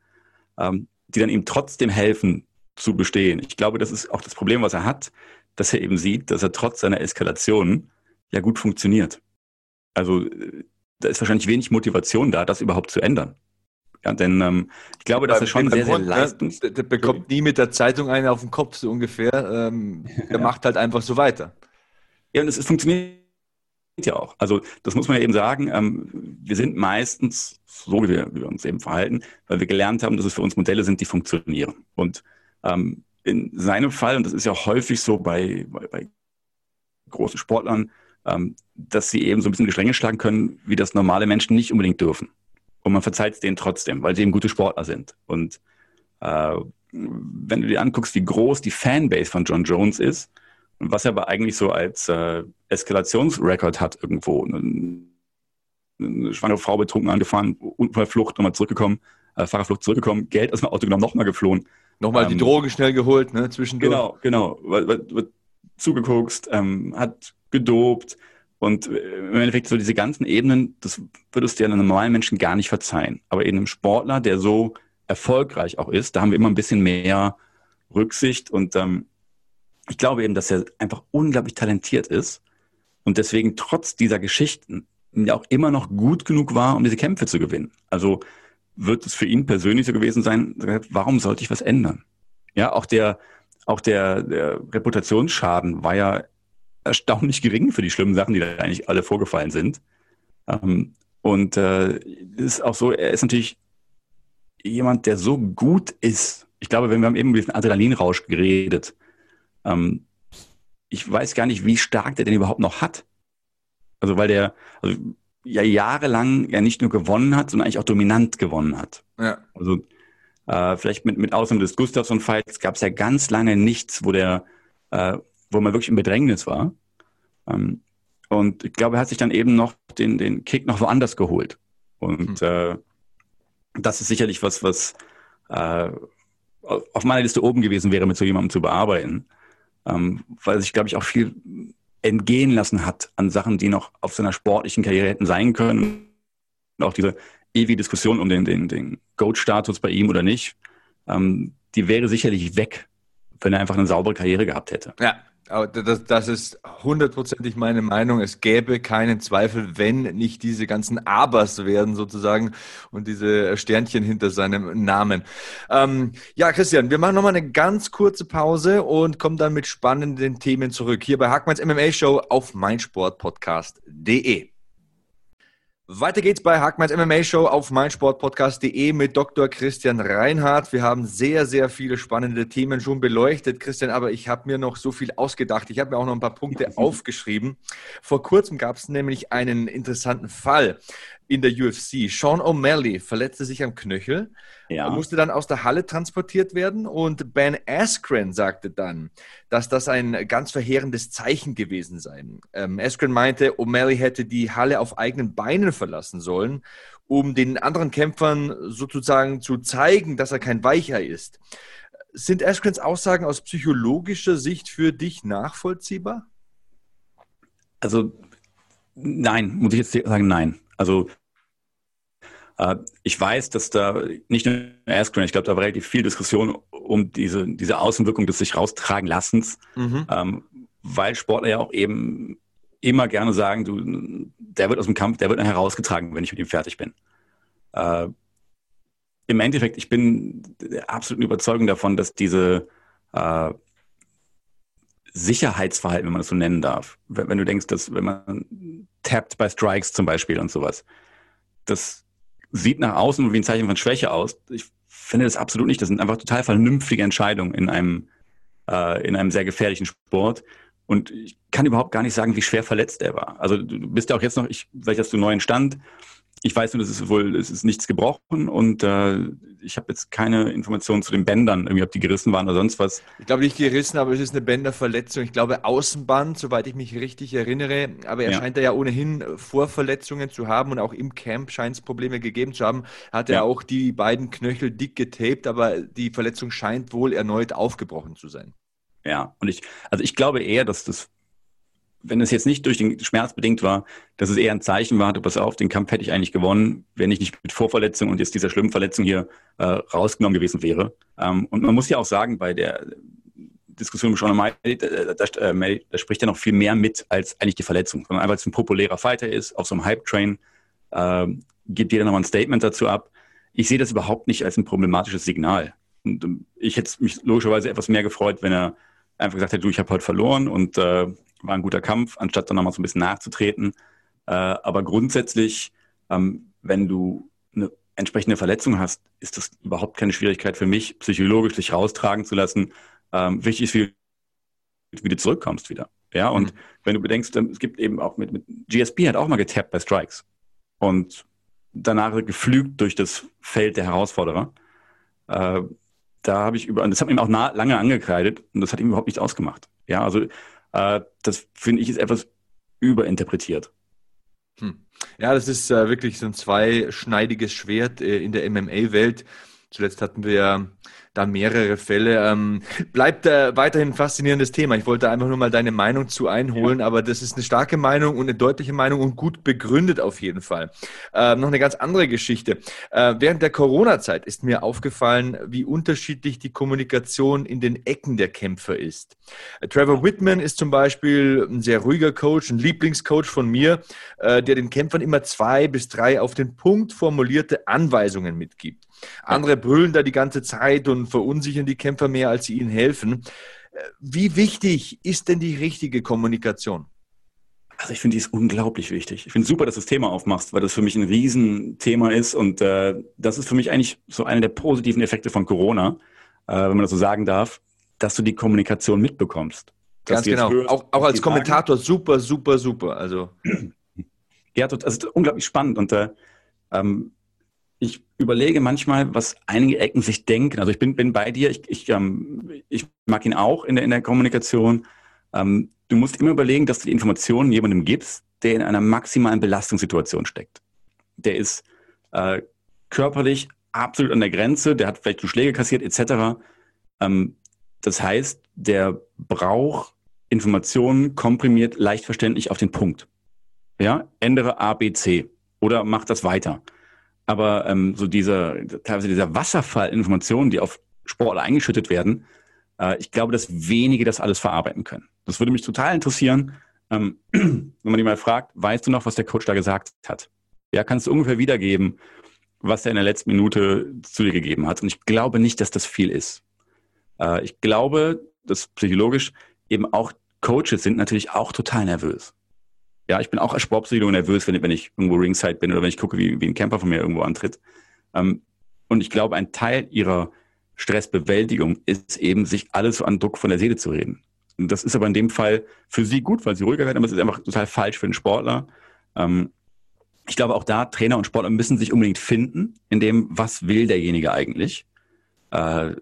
ähm, die dann ihm trotzdem helfen zu bestehen. Ich glaube, das ist auch das Problem, was er hat, dass er eben sieht, dass er trotz seiner Eskalation ja gut funktioniert. Also da ist wahrscheinlich wenig Motivation da, das überhaupt zu ändern. Ja, denn ähm, ich glaube, dass er schon sehr, sehr leistungs... Der, der bekommt nie mit der Zeitung einen auf den Kopf, so ungefähr. Ähm, der macht halt einfach so weiter. Ja, und es, es funktioniert ja auch. Also das muss man ja eben sagen. Ähm, wir sind meistens so, wie wir, wie wir, uns eben verhalten, weil wir gelernt haben, dass es für uns Modelle sind, die funktionieren. Und ähm, in seinem Fall, und das ist ja häufig so bei, bei, bei großen Sportlern, ähm, dass sie eben so ein bisschen Gestränge schlagen können, wie das normale Menschen nicht unbedingt dürfen. Und man verzeiht es denen trotzdem, weil sie eben gute Sportler sind. Und äh, wenn du dir anguckst, wie groß die Fanbase von John Jones ist, und was er aber eigentlich so als äh, Eskalationsrekord hat irgendwo, eine, eine schwangere Frau betrunken angefahren, Unfallflucht, nochmal zurückgekommen, äh, Fahrerflucht zurückgekommen, Geld aus dem Auto genommen, nochmal geflohen. Nochmal ähm, die Droge schnell geholt, ne, zwischendurch. Genau, genau. Wird zugeguckt, ähm, hat gedopt und äh, im Endeffekt so diese ganzen Ebenen, das würdest du ja einem normalen Menschen gar nicht verzeihen. Aber eben einem Sportler, der so erfolgreich auch ist, da haben wir immer ein bisschen mehr Rücksicht und ähm, ich glaube eben, dass er einfach unglaublich talentiert ist und deswegen trotz dieser Geschichten ja auch immer noch gut genug war, um diese Kämpfe zu gewinnen. Also wird es für ihn persönlich so gewesen sein, warum sollte ich was ändern? Ja, auch der, auch der, der Reputationsschaden war ja erstaunlich gering für die schlimmen Sachen, die da eigentlich alle vorgefallen sind. Ähm, und äh, ist auch so, er ist natürlich jemand, der so gut ist. Ich glaube, wenn wir haben eben über diesen Adrenalinrausch geredet, ähm, ich weiß gar nicht, wie stark der den überhaupt noch hat. Also weil der also ja jahrelang ja nicht nur gewonnen hat, sondern eigentlich auch dominant gewonnen hat. Ja. Also äh, vielleicht mit, mit Ausnahme des Gustafsson-Fights gab es ja ganz lange nichts, wo der, äh, wo man wirklich im Bedrängnis war. Ähm, und ich glaube, er hat sich dann eben noch den, den Kick noch woanders geholt. Und mhm. äh, das ist sicherlich was, was äh, auf meiner Liste oben gewesen wäre, mit so jemandem zu bearbeiten. Ähm, weil sich, glaube ich, auch viel entgehen lassen hat an Sachen, die noch auf seiner sportlichen Karriere hätten sein können. Und auch diese ewige Diskussion um den, den, den Goat-Status bei ihm oder nicht, ähm, die wäre sicherlich weg, wenn er einfach eine saubere Karriere gehabt hätte. Ja, das, das ist hundertprozentig meine Meinung. Es gäbe keinen Zweifel, wenn nicht diese ganzen Abers werden sozusagen und diese Sternchen hinter seinem Namen. Ähm, ja, Christian, wir machen nochmal eine ganz kurze Pause und kommen dann mit spannenden Themen zurück. Hier bei Hackmanns MMA Show auf meinsportpodcast.de. Weiter geht's bei Hackmanns MMA Show auf meinsportpodcast.de mit Dr. Christian Reinhardt. Wir haben sehr, sehr viele spannende Themen schon beleuchtet, Christian, aber ich habe mir noch so viel ausgedacht. Ich habe mir auch noch ein paar Punkte [laughs] aufgeschrieben. Vor kurzem gab es nämlich einen interessanten Fall in der UFC. Sean O'Malley verletzte sich am Knöchel ja. musste dann aus der Halle transportiert werden und Ben Askren sagte dann, dass das ein ganz verheerendes Zeichen gewesen sei. Ähm, Askren meinte, O'Malley hätte die Halle auf eigenen Beinen verlassen sollen, um den anderen Kämpfern sozusagen zu zeigen, dass er kein Weicher ist. Sind Askrens Aussagen aus psychologischer Sicht für dich nachvollziehbar? Also nein, muss ich jetzt sagen, nein. Also ich weiß, dass da nicht nur Askren, ich glaube, da war relativ viel Diskussion um diese, diese Außenwirkung des sich raustragen Lassens, mhm. ähm, weil Sportler ja auch eben immer gerne sagen, du, der wird aus dem Kampf, der wird nachher rausgetragen, wenn ich mit ihm fertig bin. Äh, Im Endeffekt, ich bin der absoluten Überzeugung davon, dass diese äh, Sicherheitsverhalten, wenn man das so nennen darf, wenn, wenn, du denkst, dass wenn man tappt bei Strikes zum Beispiel und sowas, dass sieht nach außen wie ein Zeichen von Schwäche aus. Ich finde das absolut nicht. Das sind einfach total vernünftige Entscheidungen in einem, äh, in einem sehr gefährlichen Sport. Und ich kann überhaupt gar nicht sagen, wie schwer verletzt er war. Also du bist ja auch jetzt noch, ich, vielleicht hast du neuen Stand ich weiß nur, dass es wohl, es ist nichts gebrochen und äh, ich habe jetzt keine Informationen zu den Bändern, irgendwie ob die gerissen waren oder sonst was. Ich glaube nicht gerissen, aber es ist eine Bänderverletzung. Ich glaube Außenband, soweit ich mich richtig erinnere. Aber er ja. scheint ja ohnehin Vorverletzungen zu haben und auch im Camp scheint es Probleme gegeben zu haben. Hat er ja. auch die beiden Knöchel dick getaped, aber die Verletzung scheint wohl erneut aufgebrochen zu sein. Ja, und ich, also ich glaube eher, dass das wenn es jetzt nicht durch den Schmerz bedingt war, dass es eher ein Zeichen war, du pass auf, den Kampf hätte ich eigentlich gewonnen, wenn ich nicht mit Vorverletzung und jetzt dieser schlimmen Verletzung hier äh, rausgenommen gewesen wäre. Ähm, und man muss ja auch sagen, bei der Diskussion mit Sean O'Malley, da, da, äh, da, spricht er noch viel mehr mit als eigentlich die Verletzung, sondern einfach, weil es ein populärer Fighter ist, auf so einem Hype-Train, äh, gibt jeder nochmal ein Statement dazu ab. Ich sehe das überhaupt nicht als ein problematisches Signal. Und ähm, ich hätte mich logischerweise etwas mehr gefreut, wenn er einfach gesagt hätte, du, ich habe heute verloren und äh, war ein guter Kampf, anstatt dann nochmal so ein bisschen nachzutreten. Äh, aber grundsätzlich, ähm, wenn du eine entsprechende Verletzung hast, ist das überhaupt keine Schwierigkeit für mich, psychologisch dich raustragen zu lassen. Ähm, wichtig ist, wie, wie du zurückkommst wieder. Ja, und mhm. wenn du bedenkst, ähm, es gibt eben auch mit, mit GSP hat auch mal getappt bei Strikes und danach geflügt durch das Feld der Herausforderer. Äh, da habe ich über, das hat ihm auch nah, lange angekreidet und das hat ihm überhaupt nichts ausgemacht. Ja, also äh, das finde ich ist etwas überinterpretiert. Hm. Ja, das ist äh, wirklich so ein zweischneidiges Schwert äh, in der MMA-Welt. Zuletzt hatten wir da mehrere Fälle. Ähm, bleibt äh, weiterhin ein faszinierendes Thema. Ich wollte einfach nur mal deine Meinung zu einholen, ja. aber das ist eine starke Meinung und eine deutliche Meinung und gut begründet auf jeden Fall. Äh, noch eine ganz andere Geschichte. Äh, während der Corona-Zeit ist mir aufgefallen, wie unterschiedlich die Kommunikation in den Ecken der Kämpfer ist. Äh, Trevor Whitman ist zum Beispiel ein sehr ruhiger Coach, ein Lieblingscoach von mir, äh, der den Kämpfern immer zwei bis drei auf den Punkt formulierte Anweisungen mitgibt. Andere brüllen da die ganze Zeit und verunsichern die Kämpfer mehr, als sie ihnen helfen. Äh, wie wichtig ist denn die richtige Kommunikation? Also ich finde, die ist unglaublich wichtig. Ich finde super, dass du das Thema aufmachst, weil das für mich ein Riesenthema ist und äh, das ist für mich eigentlich so einer der positiven Effekte von Corona, äh, wenn man das so sagen darf, dass du die Kommunikation mitbekommst. Ganz genau. Hörst, auch, auch als Kommentator sagen. super, super, super. Also Ja, das ist unglaublich spannend und äh, ähm, ich überlege manchmal, was einige Ecken sich denken. Also ich bin, bin bei dir, ich, ich, ähm, ich mag ihn auch in der, in der Kommunikation. Ähm, du musst immer überlegen, dass du die Informationen jemandem gibst, der in einer maximalen Belastungssituation steckt. Der ist äh, körperlich absolut an der Grenze, der hat vielleicht Schläge kassiert etc. Ähm, das heißt, der braucht Informationen komprimiert, leicht verständlich auf den Punkt. Ja, ändere A, B, C oder mach das weiter. Aber ähm, so dieser, teilweise dieser Wasserfall Informationen, die auf Sportler eingeschüttet werden, äh, ich glaube, dass wenige das alles verarbeiten können. Das würde mich total interessieren, ähm, [clears throat] wenn man die mal fragt, weißt du noch, was der Coach da gesagt hat? Ja, kannst du ungefähr wiedergeben, was er in der letzten Minute zu dir gegeben hat? Und ich glaube nicht, dass das viel ist. Äh, ich glaube, dass psychologisch eben auch Coaches sind natürlich auch total nervös. Ja, ich bin auch als Sportpsychologe nervös, wenn, wenn ich irgendwo Ringside bin oder wenn ich gucke, wie, wie ein Camper von mir irgendwo antritt. Ähm, und ich glaube, ein Teil ihrer Stressbewältigung ist eben, sich alles so an Druck von der Seele zu reden. Und das ist aber in dem Fall für sie gut, weil sie ruhiger werden, aber es ist einfach total falsch für den Sportler. Ähm, ich glaube, auch da Trainer und Sportler müssen sich unbedingt finden, in dem, was will derjenige eigentlich? Äh,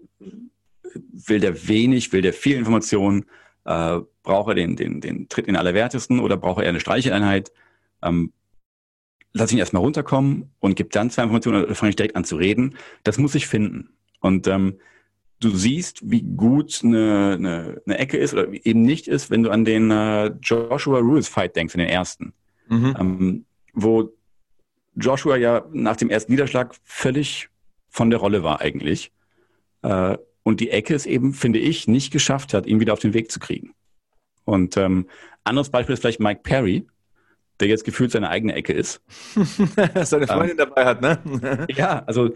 will der wenig, will der viel Informationen? Äh, braucht er den, den, den Tritt in Allerwertesten oder braucht er eher eine Streicheleinheit? Ähm, lass ihn erstmal runterkommen und gib dann zwei Informationen oder fange ich direkt an zu reden. Das muss ich finden. Und ähm, du siehst, wie gut eine, eine, eine Ecke ist oder eben nicht ist, wenn du an den äh, Joshua Rules Fight denkst, in den ersten. Mhm. Ähm, wo Joshua ja nach dem ersten Niederschlag völlig von der Rolle war eigentlich. Äh, und die Ecke es eben, finde ich, nicht geschafft hat, ihn wieder auf den Weg zu kriegen. Und ähm, anderes Beispiel ist vielleicht Mike Perry, der jetzt gefühlt seine eigene Ecke ist. [laughs] Seine Freundin ähm, dabei hat, ne? [laughs] ja, also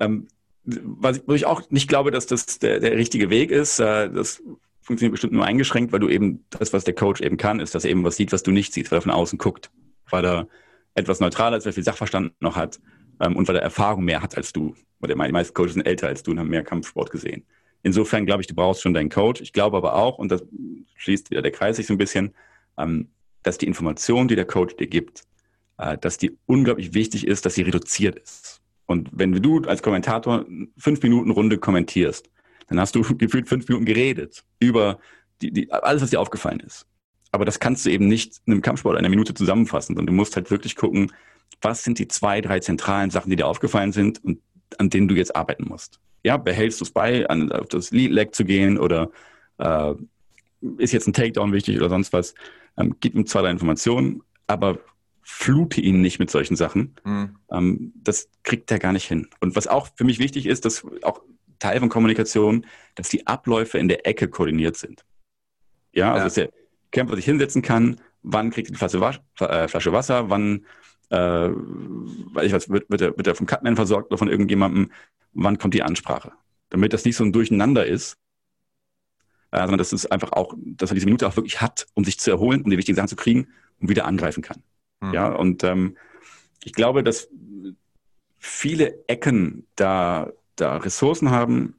ähm, was, wo ich auch nicht glaube, dass das der, der richtige Weg ist. Äh, das funktioniert bestimmt nur eingeschränkt, weil du eben das, was der Coach eben kann, ist, dass er eben was sieht, was du nicht siehst, weil er von außen guckt, weil er etwas neutraler ist, weil er viel Sachverstand noch hat ähm, und weil er Erfahrung mehr hat als du. Weil die meisten Coaches sind älter als du und haben mehr Kampfsport gesehen. Insofern glaube ich, du brauchst schon deinen Coach. Ich glaube aber auch, und das schließt wieder der Kreis sich so ein bisschen, ähm, dass die Information, die der Coach dir gibt, äh, dass die unglaublich wichtig ist, dass sie reduziert ist. Und wenn du als Kommentator fünf Minuten Runde kommentierst, dann hast du [laughs] gefühlt fünf Minuten geredet über die, die, alles, was dir aufgefallen ist. Aber das kannst du eben nicht in einem Kampfsport in einer Minute zusammenfassen, sondern du musst halt wirklich gucken, was sind die zwei, drei zentralen Sachen, die dir aufgefallen sind und an denen du jetzt arbeiten musst ja, behältst du es bei, an, auf das Lead-Leg zu gehen oder äh, ist jetzt ein Takedown wichtig oder sonst was. Ähm, gib ihm zwar deine Informationen, aber flute ihn nicht mit solchen Sachen. Mhm. Ähm, das kriegt er gar nicht hin. Und was auch für mich wichtig ist, dass auch Teil von Kommunikation, dass die Abläufe in der Ecke koordiniert sind. Ja, also ja. dass der Kämpfer sich hinsetzen kann, wann kriegt er die Flasche, Wasch, äh, Flasche Wasser, wann äh, ich weiß, wird, wird, er, wird er vom Cutman versorgt oder von irgendjemandem, wann kommt die Ansprache. Damit das nicht so ein Durcheinander ist, äh, sondern dass es einfach auch, dass er diese Minute auch wirklich hat, um sich zu erholen, um die wichtigen Sachen zu kriegen und wieder angreifen kann. Mhm. Ja, und ähm, ich glaube, dass viele Ecken da, da Ressourcen haben.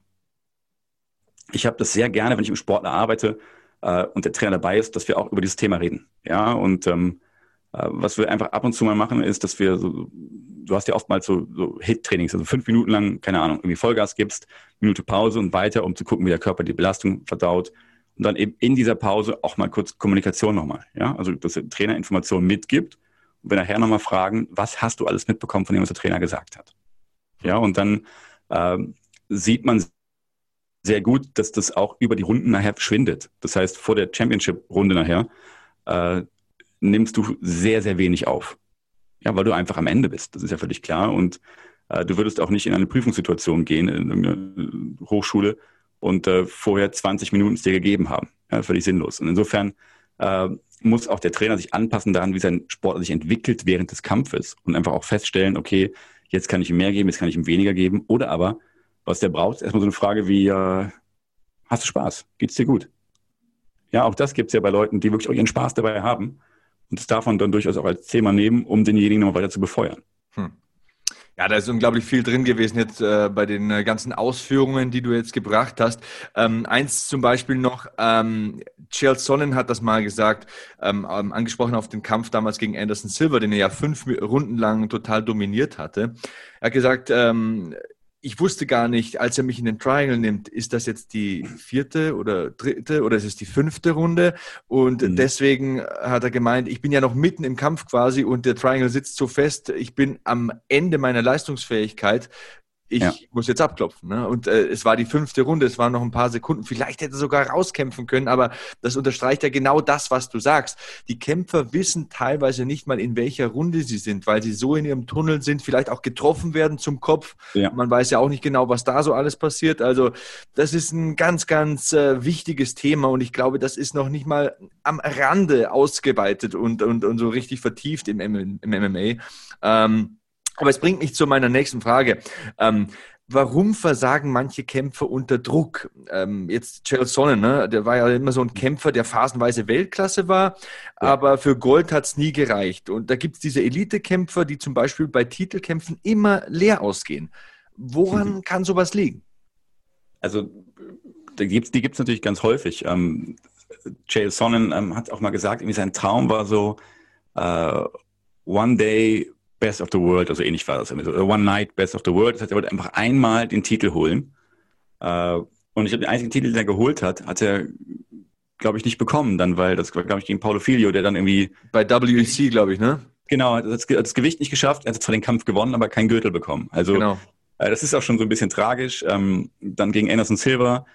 Ich habe das sehr gerne, wenn ich im Sportler arbeite äh, und der Trainer dabei ist, dass wir auch über dieses Thema reden. Ja, und ähm, äh, was wir einfach ab und zu mal machen, ist, dass wir so, du hast ja oftmals so, so Hit-Trainings, also fünf Minuten lang, keine Ahnung, irgendwie Vollgas gibst, Minute Pause und weiter, um zu gucken, wie der Körper die Belastung verdaut. Und dann eben in dieser Pause auch mal kurz Kommunikation nochmal. Ja? Also, dass der Trainer Informationen mitgibt und wir nachher nochmal fragen, was hast du alles mitbekommen von dem, was der Trainer gesagt hat? Ja, und dann äh, sieht man sehr gut, dass das auch über die Runden nachher verschwindet. Das heißt, vor der Championship-Runde nachher äh, nimmst du sehr, sehr wenig auf. Ja, weil du einfach am Ende bist. Das ist ja völlig klar. Und äh, du würdest auch nicht in eine Prüfungssituation gehen, in irgendeine Hochschule und äh, vorher 20 Minuten es dir gegeben haben. Ja, völlig sinnlos. Und insofern äh, muss auch der Trainer sich anpassen daran, wie sein Sportler sich entwickelt während des Kampfes und einfach auch feststellen, okay, jetzt kann ich ihm mehr geben, jetzt kann ich ihm weniger geben. Oder aber, was der braucht, ist erstmal so eine Frage wie, äh, hast du Spaß? Geht's dir gut? Ja, auch das gibt es ja bei Leuten, die wirklich auch ihren Spaß dabei haben und das darf man dann durchaus auch als Thema nehmen, um denjenigen nochmal weiter zu befeuern. Hm. Ja, da ist unglaublich viel drin gewesen jetzt äh, bei den äh, ganzen Ausführungen, die du jetzt gebracht hast. Ähm, eins zum Beispiel noch, ähm, Chael Sonnen hat das mal gesagt, ähm, ähm angesprochen auf den Kampf damals gegen Anderson Silver, den er ja fünf Runden lang total dominiert hatte. Er hat gesagt, ähm, ich wusste gar nicht, als er mich in den Triangle nimmt, ist das jetzt die vierte oder dritte oder ist es die fünfte Runde? Und mhm. deswegen hat er gemeint, ich bin ja noch mitten im Kampf quasi und der Triangle sitzt so fest, ich bin am Ende meiner Leistungsfähigkeit ich ja. muss jetzt abklopfen. Ne? Und äh, es war die fünfte Runde, es waren noch ein paar Sekunden. Vielleicht hätte er sogar rauskämpfen können, aber das unterstreicht ja genau das, was du sagst. Die Kämpfer wissen teilweise nicht mal, in welcher Runde sie sind, weil sie so in ihrem Tunnel sind, vielleicht auch getroffen werden zum Kopf. Ja. Man weiß ja auch nicht genau, was da so alles passiert. Also das ist ein ganz, ganz äh, wichtiges Thema und ich glaube, das ist noch nicht mal am Rande ausgeweitet und, und, und so richtig vertieft im, im MMA. Ähm, aber es bringt mich zu meiner nächsten Frage. Ähm, warum versagen manche Kämpfer unter Druck? Ähm, jetzt Chael Sonnen, ne? der war ja immer so ein Kämpfer, der phasenweise Weltklasse war, ja. aber für Gold hat es nie gereicht. Und da gibt es diese Elitekämpfer, die zum Beispiel bei Titelkämpfen immer leer ausgehen. Woran mhm. [laughs] kann sowas liegen? Also die gibt es natürlich ganz häufig. Ähm, Chael Sonnen ähm, hat auch mal gesagt, irgendwie sein Traum war so, uh, one day Best of the World, also ähnlich war das. Also One Night Best of the World. Das heißt, er wollte einfach einmal den Titel holen. Äh, und ich habe den einzigen Titel, den er geholt hat, hat er, glaube ich, nicht bekommen dann, weil das war, glaube ich, gegen Paulo Filio, der dann irgendwie... Bei WEC, glaube ich, ne? Genau, hat das, das Gewicht nicht geschafft. Er hat zwar den Kampf gewonnen, aber keinen Gürtel bekommen. Also genau. äh, das ist auch schon so ein bisschen tragisch. Ähm, dann gegen Anderson Silver,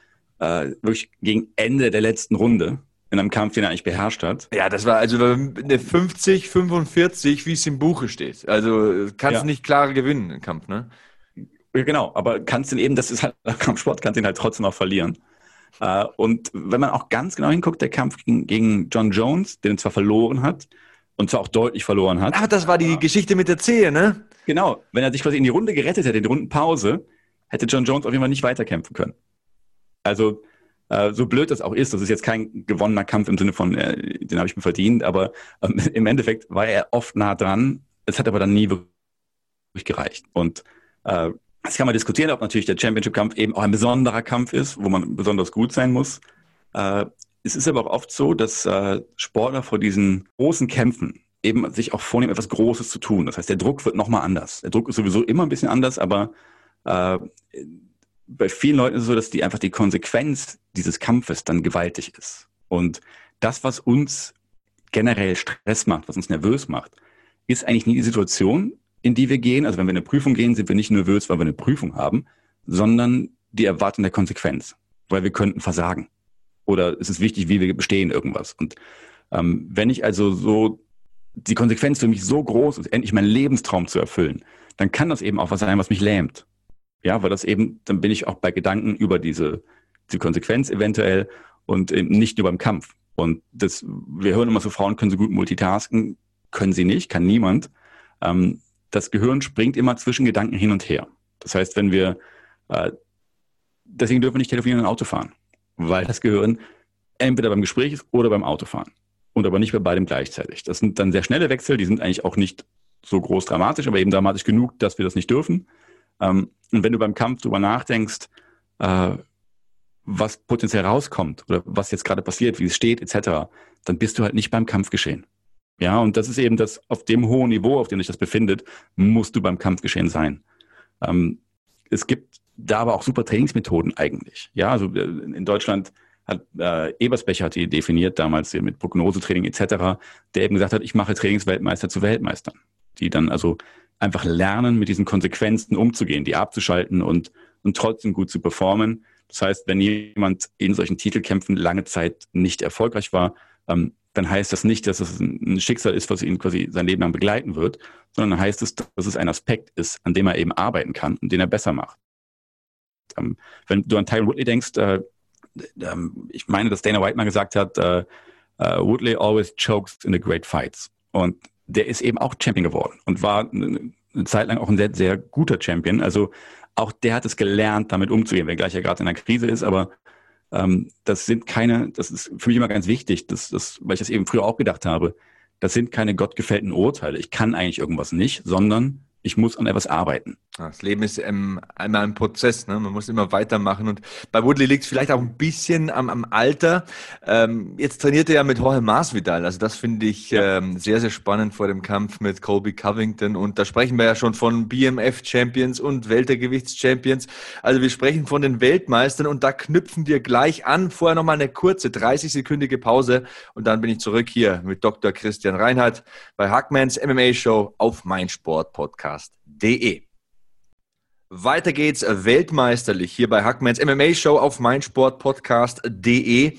äh, wirklich gegen Ende der letzten Runde in einem Kampf, den er eigentlich beherrscht hat. Ja, das war also eine 50, 45, wie es im Buche steht. Also kannst ja. nicht klar gewinnen im Kampf, ne? Ja, genau, aber kannst du eben, das ist halt Kampfsport, kannst du ihn halt trotzdem auch verlieren. Uh, und wenn man auch ganz genau hinguckt, der Kampf gegen, gegen John Jones, den er zwar verloren hat, und zwar auch deutlich verloren hat. Ach, das war die ja. Geschichte mit der Zehe, ne? Genau. Wenn er sich quasi in die Runde gerettet hätte, in die Rundenpause, hätte John Jones auf jeden Fall nicht weiterkämpfen können. Also, äh, so blöd das auch ist, das ist jetzt kein gewonnener Kampf im Sinne von, äh, den habe ich mir verdient, aber ähm, [laughs] im Endeffekt war er oft nah dran. Es hat aber dann nie wirklich gereicht. Und äh, das kann man diskutieren, ob natürlich der Championship-Kampf eben auch ein besonderer Kampf ist, wo man besonders gut sein muss. Äh, es ist aber auch oft so, dass äh, Sportler vor diesen großen Kämpfen eben sich auch vornehmen, etwas Großes zu tun. Das heißt, der Druck wird nochmal anders. Der Druck ist sowieso immer ein bisschen anders, aber äh, bei vielen Leuten ist es so, dass die einfach die Konsequenz dieses Kampfes dann gewaltig ist. Und das, was uns generell Stress macht, was uns nervös macht, ist eigentlich nie die Situation, in die wir gehen. Also wenn wir in eine Prüfung gehen, sind wir nicht nervös, weil wir eine Prüfung haben, sondern die Erwartung der Konsequenz, weil wir könnten versagen. Oder es ist wichtig, wie wir bestehen irgendwas. Und ähm, wenn ich also so die Konsequenz für mich so groß ist, endlich meinen Lebenstraum zu erfüllen, dann kann das eben auch was sein, was mich lähmt. Ja, weil das eben, dann bin ich auch bei Gedanken über diese, diese Konsequenz eventuell und eben nicht nur beim Kampf. Und das, wir hören immer so, Frauen können so gut multitasken, können sie nicht, kann niemand. Ähm, das Gehirn springt immer zwischen Gedanken hin und her. Das heißt, wenn wir, äh, deswegen dürfen wir nicht telefonieren und Auto fahren, weil das Gehirn entweder beim Gespräch ist oder beim Autofahren. Und aber nicht bei beidem gleichzeitig. Das sind dann sehr schnelle Wechsel, die sind eigentlich auch nicht so groß dramatisch, aber eben dramatisch genug, dass wir das nicht dürfen. Ähm, und wenn du beim Kampf darüber nachdenkst, äh, was potenziell rauskommt oder was jetzt gerade passiert, wie es steht, etc., dann bist du halt nicht beim Kampfgeschehen. Ja, und das ist eben das, auf dem hohen Niveau, auf dem sich das befindet, musst du beim Kampfgeschehen sein. Ähm, es gibt da aber auch super Trainingsmethoden eigentlich. Ja, also äh, in Deutschland hat äh, Ebersbecher hat die definiert, damals mit Prognosetraining etc., der eben gesagt hat, ich mache Trainingsweltmeister zu Weltmeistern, die dann also einfach lernen, mit diesen Konsequenzen umzugehen, die abzuschalten und, und trotzdem gut zu performen. Das heißt, wenn jemand in solchen Titelkämpfen lange Zeit nicht erfolgreich war, ähm, dann heißt das nicht, dass es ein Schicksal ist, was ihn quasi sein Leben lang begleiten wird, sondern heißt es, dass es ein Aspekt ist, an dem er eben arbeiten kann und den er besser macht. Ähm, wenn du an Tyron Woodley denkst, äh, äh, ich meine, dass Dana White mal gesagt hat, äh, uh, Woodley always chokes in the great fights. Und der ist eben auch Champion geworden und war eine Zeit lang auch ein sehr, sehr guter Champion. Also auch der hat es gelernt, damit umzugehen, wenngleich er gerade in einer Krise ist, aber ähm, das sind keine, das ist für mich immer ganz wichtig, dass, das, weil ich das eben früher auch gedacht habe, das sind keine gottgefällten Urteile. Ich kann eigentlich irgendwas nicht, sondern Ich muss an etwas arbeiten. Das Leben ist ähm, einmal ein Prozess, ne? man muss immer weitermachen. Und bei Woodley liegt es vielleicht auch ein bisschen am, am Alter. Ähm, jetzt trainiert er ja mit Jorge Masvidal. Also das finde ich ja. ähm, sehr, sehr spannend vor dem Kampf mit Colby Covington. Und da sprechen wir ja schon von BMF-Champions und Weltergewichts-Champions. Also wir sprechen von den Weltmeistern und da knüpfen wir gleich an. Vorher nochmal eine kurze 30-sekündige Pause und dann bin ich zurück hier mit Dr. Christian Reinhardt bei Hackmans MMA-Show auf meinsportpodcast.de. Weiter geht's weltmeisterlich hier bei Hackmans MMA Show auf meinsportpodcast.de.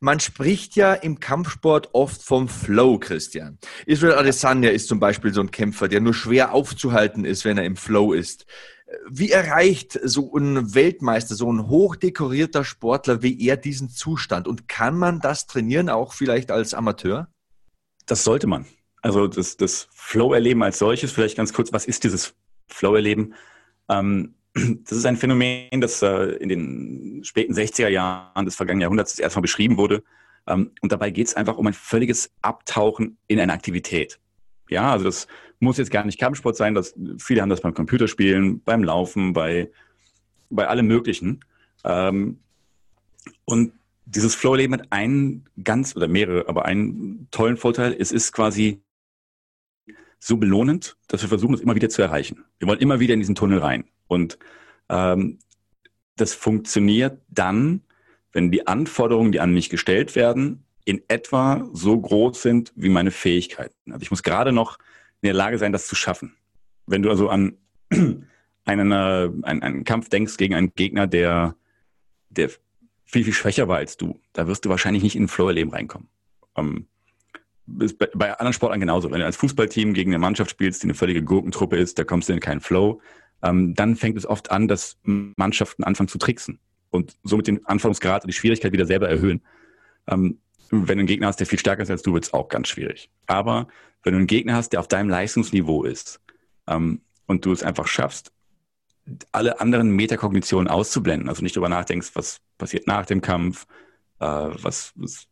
Man spricht ja im Kampfsport oft vom Flow, Christian. Israel Adesanya ist zum Beispiel so ein Kämpfer, der nur schwer aufzuhalten ist, wenn er im Flow ist. Wie erreicht so ein Weltmeister, so ein hochdekorierter Sportler wie er diesen Zustand? Und kann man das trainieren, auch vielleicht als Amateur? Das sollte man. Also das, das Flow-Erleben als solches, vielleicht ganz kurz, was ist dieses Flow-Erleben? Ähm, [clears throat] das ist ein Phänomen, das äh, in den späten 60er Jahren des vergangenen Jahrhunderts erstmal beschrieben wurde. Ähm, und dabei geht es einfach um ein völliges Abtauchen in eine Aktivität. Ja, also das muss jetzt gar nicht Kampfsport sein. Das, viele haben das beim Computerspielen, beim Laufen, bei, bei allem Möglichen. Ähm, und dieses Flow-Leben hat einen ganz oder mehrere, aber einen tollen Vorteil. Es ist quasi so belohnend, dass wir versuchen, es immer wieder zu erreichen. Wir wollen immer wieder in diesen Tunnel rein. Und ähm, das funktioniert dann, wenn die Anforderungen, die an mich gestellt werden, in etwa so groß sind wie meine Fähigkeiten. Also ich muss gerade noch in der Lage sein, das zu schaffen. Wenn du also an [clears throat] einen, äh, einen, einen Kampf denkst gegen einen Gegner, der, der viel, viel schwächer war als du, da wirst du wahrscheinlich nicht in ein Flow-Erleben reinkommen. Ähm, ist bei, bei anderen Sportlern genauso. Wenn du als Fußballteam gegen eine Mannschaft spielst, die eine völlige Gurkentruppe ist, da kommst du in keinen Flow. Ähm, dann fängt es oft an, dass Mannschaften anfangen zu tricksen und somit den Anforderungsgrad und die Schwierigkeit wieder selber erhöhen. Ähm, wenn du einen Gegner hast, der viel stärker ist als du, wird es auch ganz schwierig. Aber wenn du einen Gegner hast, der auf deinem Leistungsniveau ist ähm, und du es einfach schaffst, alle anderen Metakognitionen auszublenden, also nicht darüber nachdenkst, was passiert nach dem Kampf, äh, was, was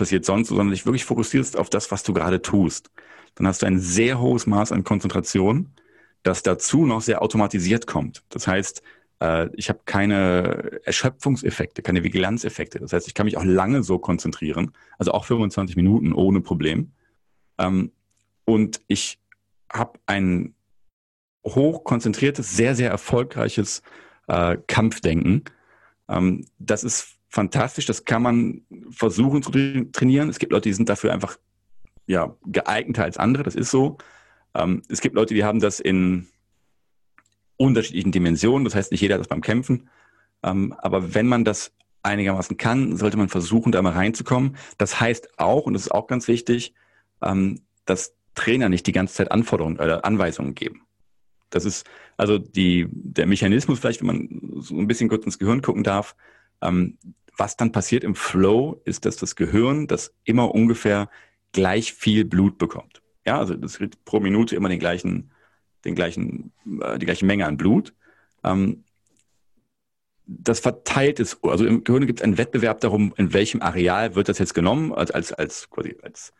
passiert sonst, sondern dich wirklich fokussierst auf das, was du gerade tust. Dann hast du ein sehr hohes Maß an Konzentration, das dazu noch sehr automatisiert kommt. Das heißt, äh, ich habe keine Erschöpfungseffekte, keine Vigilanzeffekte. Das heißt, ich kann mich auch lange so konzentrieren, also auch 25 Minuten ohne Problem. Ähm, und ich habe ein hochkonzentriertes, sehr, sehr erfolgreiches äh, Kampfdenken. Ähm, das ist fantastisch. Das kann man versuchen zu trainieren. Es gibt Leute, die sind dafür einfach ja, geeigneter als andere. Das ist so. Ähm, es gibt Leute, die haben das in unterschiedlichen Dimensionen. Das heißt, nicht jeder hat das beim Kämpfen. Ähm, aber wenn man das einigermaßen kann, sollte man versuchen, da mal reinzukommen. Das heißt auch, und das ist auch ganz wichtig, ähm, dass Trainer nicht die ganze Zeit Anforderungen oder Anweisungen geben. Das ist also die, der Mechanismus, vielleicht, wenn man so ein bisschen kurz ins Gehirn gucken darf, ähm, was dann passiert im Flow, ist, dass das Gehirn das immer ungefähr gleich viel Blut bekommt. Ja, also das kriegt pro Minute immer den gleichen, den gleichen, äh, die gleiche Menge an Blut. Ähm, das verteilt ist, also im Gehirn gibt es einen Wettbewerb darum, in welchem Areal wird das jetzt genommen, als, als, als, quasi als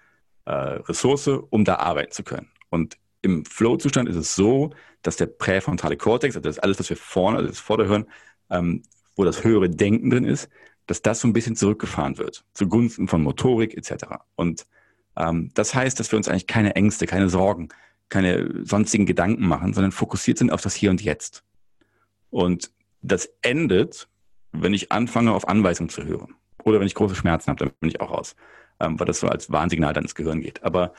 äh, Ressource, um da arbeiten zu können. Und im Flow-Zustand ist es so, dass der präfrontale Kortex, also das ist alles, was wir vorne, also das Vorderhirn, ähm, wo das höhere Denken drin ist, dass das so ein bisschen zurückgefahren wird, zugunsten von Motorik etc. Und ähm, das heißt, dass wir uns eigentlich keine Ängste, keine Sorgen, keine sonstigen Gedanken machen, sondern fokussiert sind auf das Hier und Jetzt. Und das endet, wenn ich anfange, auf Anweisungen zu hören. Oder wenn ich große Schmerzen habe, dann bin ich auch raus. Ähm, weil das so als Warnsignal dann ins Gehirn geht. Aber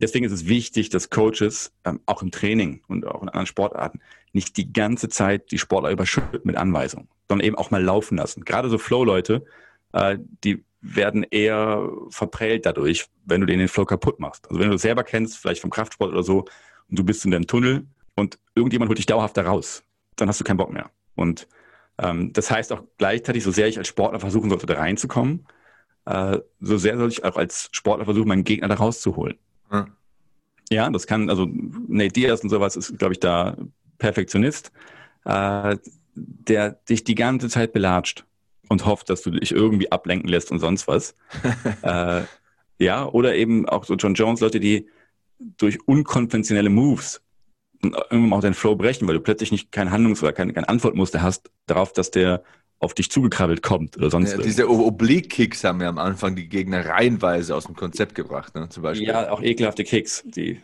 deswegen ist es wichtig, dass Coaches ähm, auch im Training und auch in anderen Sportarten nicht die ganze Zeit die Sportler überschütten mit Anweisungen, sondern eben auch mal laufen lassen. Gerade so Flow-Leute, äh, die werden eher verprellt dadurch, wenn du denen den Flow kaputt machst. Also wenn du das selber kennst, vielleicht vom Kraftsport oder so, und du bist in deinem Tunnel und irgendjemand holt dich dauerhaft da raus, dann hast du keinen Bock mehr. Und ähm, das heißt auch gleichzeitig, so sehr ich als Sportler versuchen sollte, da reinzukommen, äh, so sehr soll ich auch als Sportler versuchen, meinen Gegner da rauszuholen. Ja, das kann, also Nate Diaz und sowas ist, glaube ich, da Perfektionist, äh, der dich die ganze Zeit belatscht und hofft, dass du dich irgendwie ablenken lässt und sonst was. [laughs] äh, ja, oder eben auch so John Jones, Leute, die durch unkonventionelle Moves irgendwann auch deinen Flow brechen, weil du plötzlich nicht kein Handlungs- oder kein, kein Antwortmuster hast darauf, dass der auf dich zugekrabbelt kommt oder sonst ja, Diese Oblique-Kicks haben ja am Anfang die Gegner reihenweise aus dem Konzept gebracht, ne? zum Beispiel. Ja, auch ekelhafte Kicks, die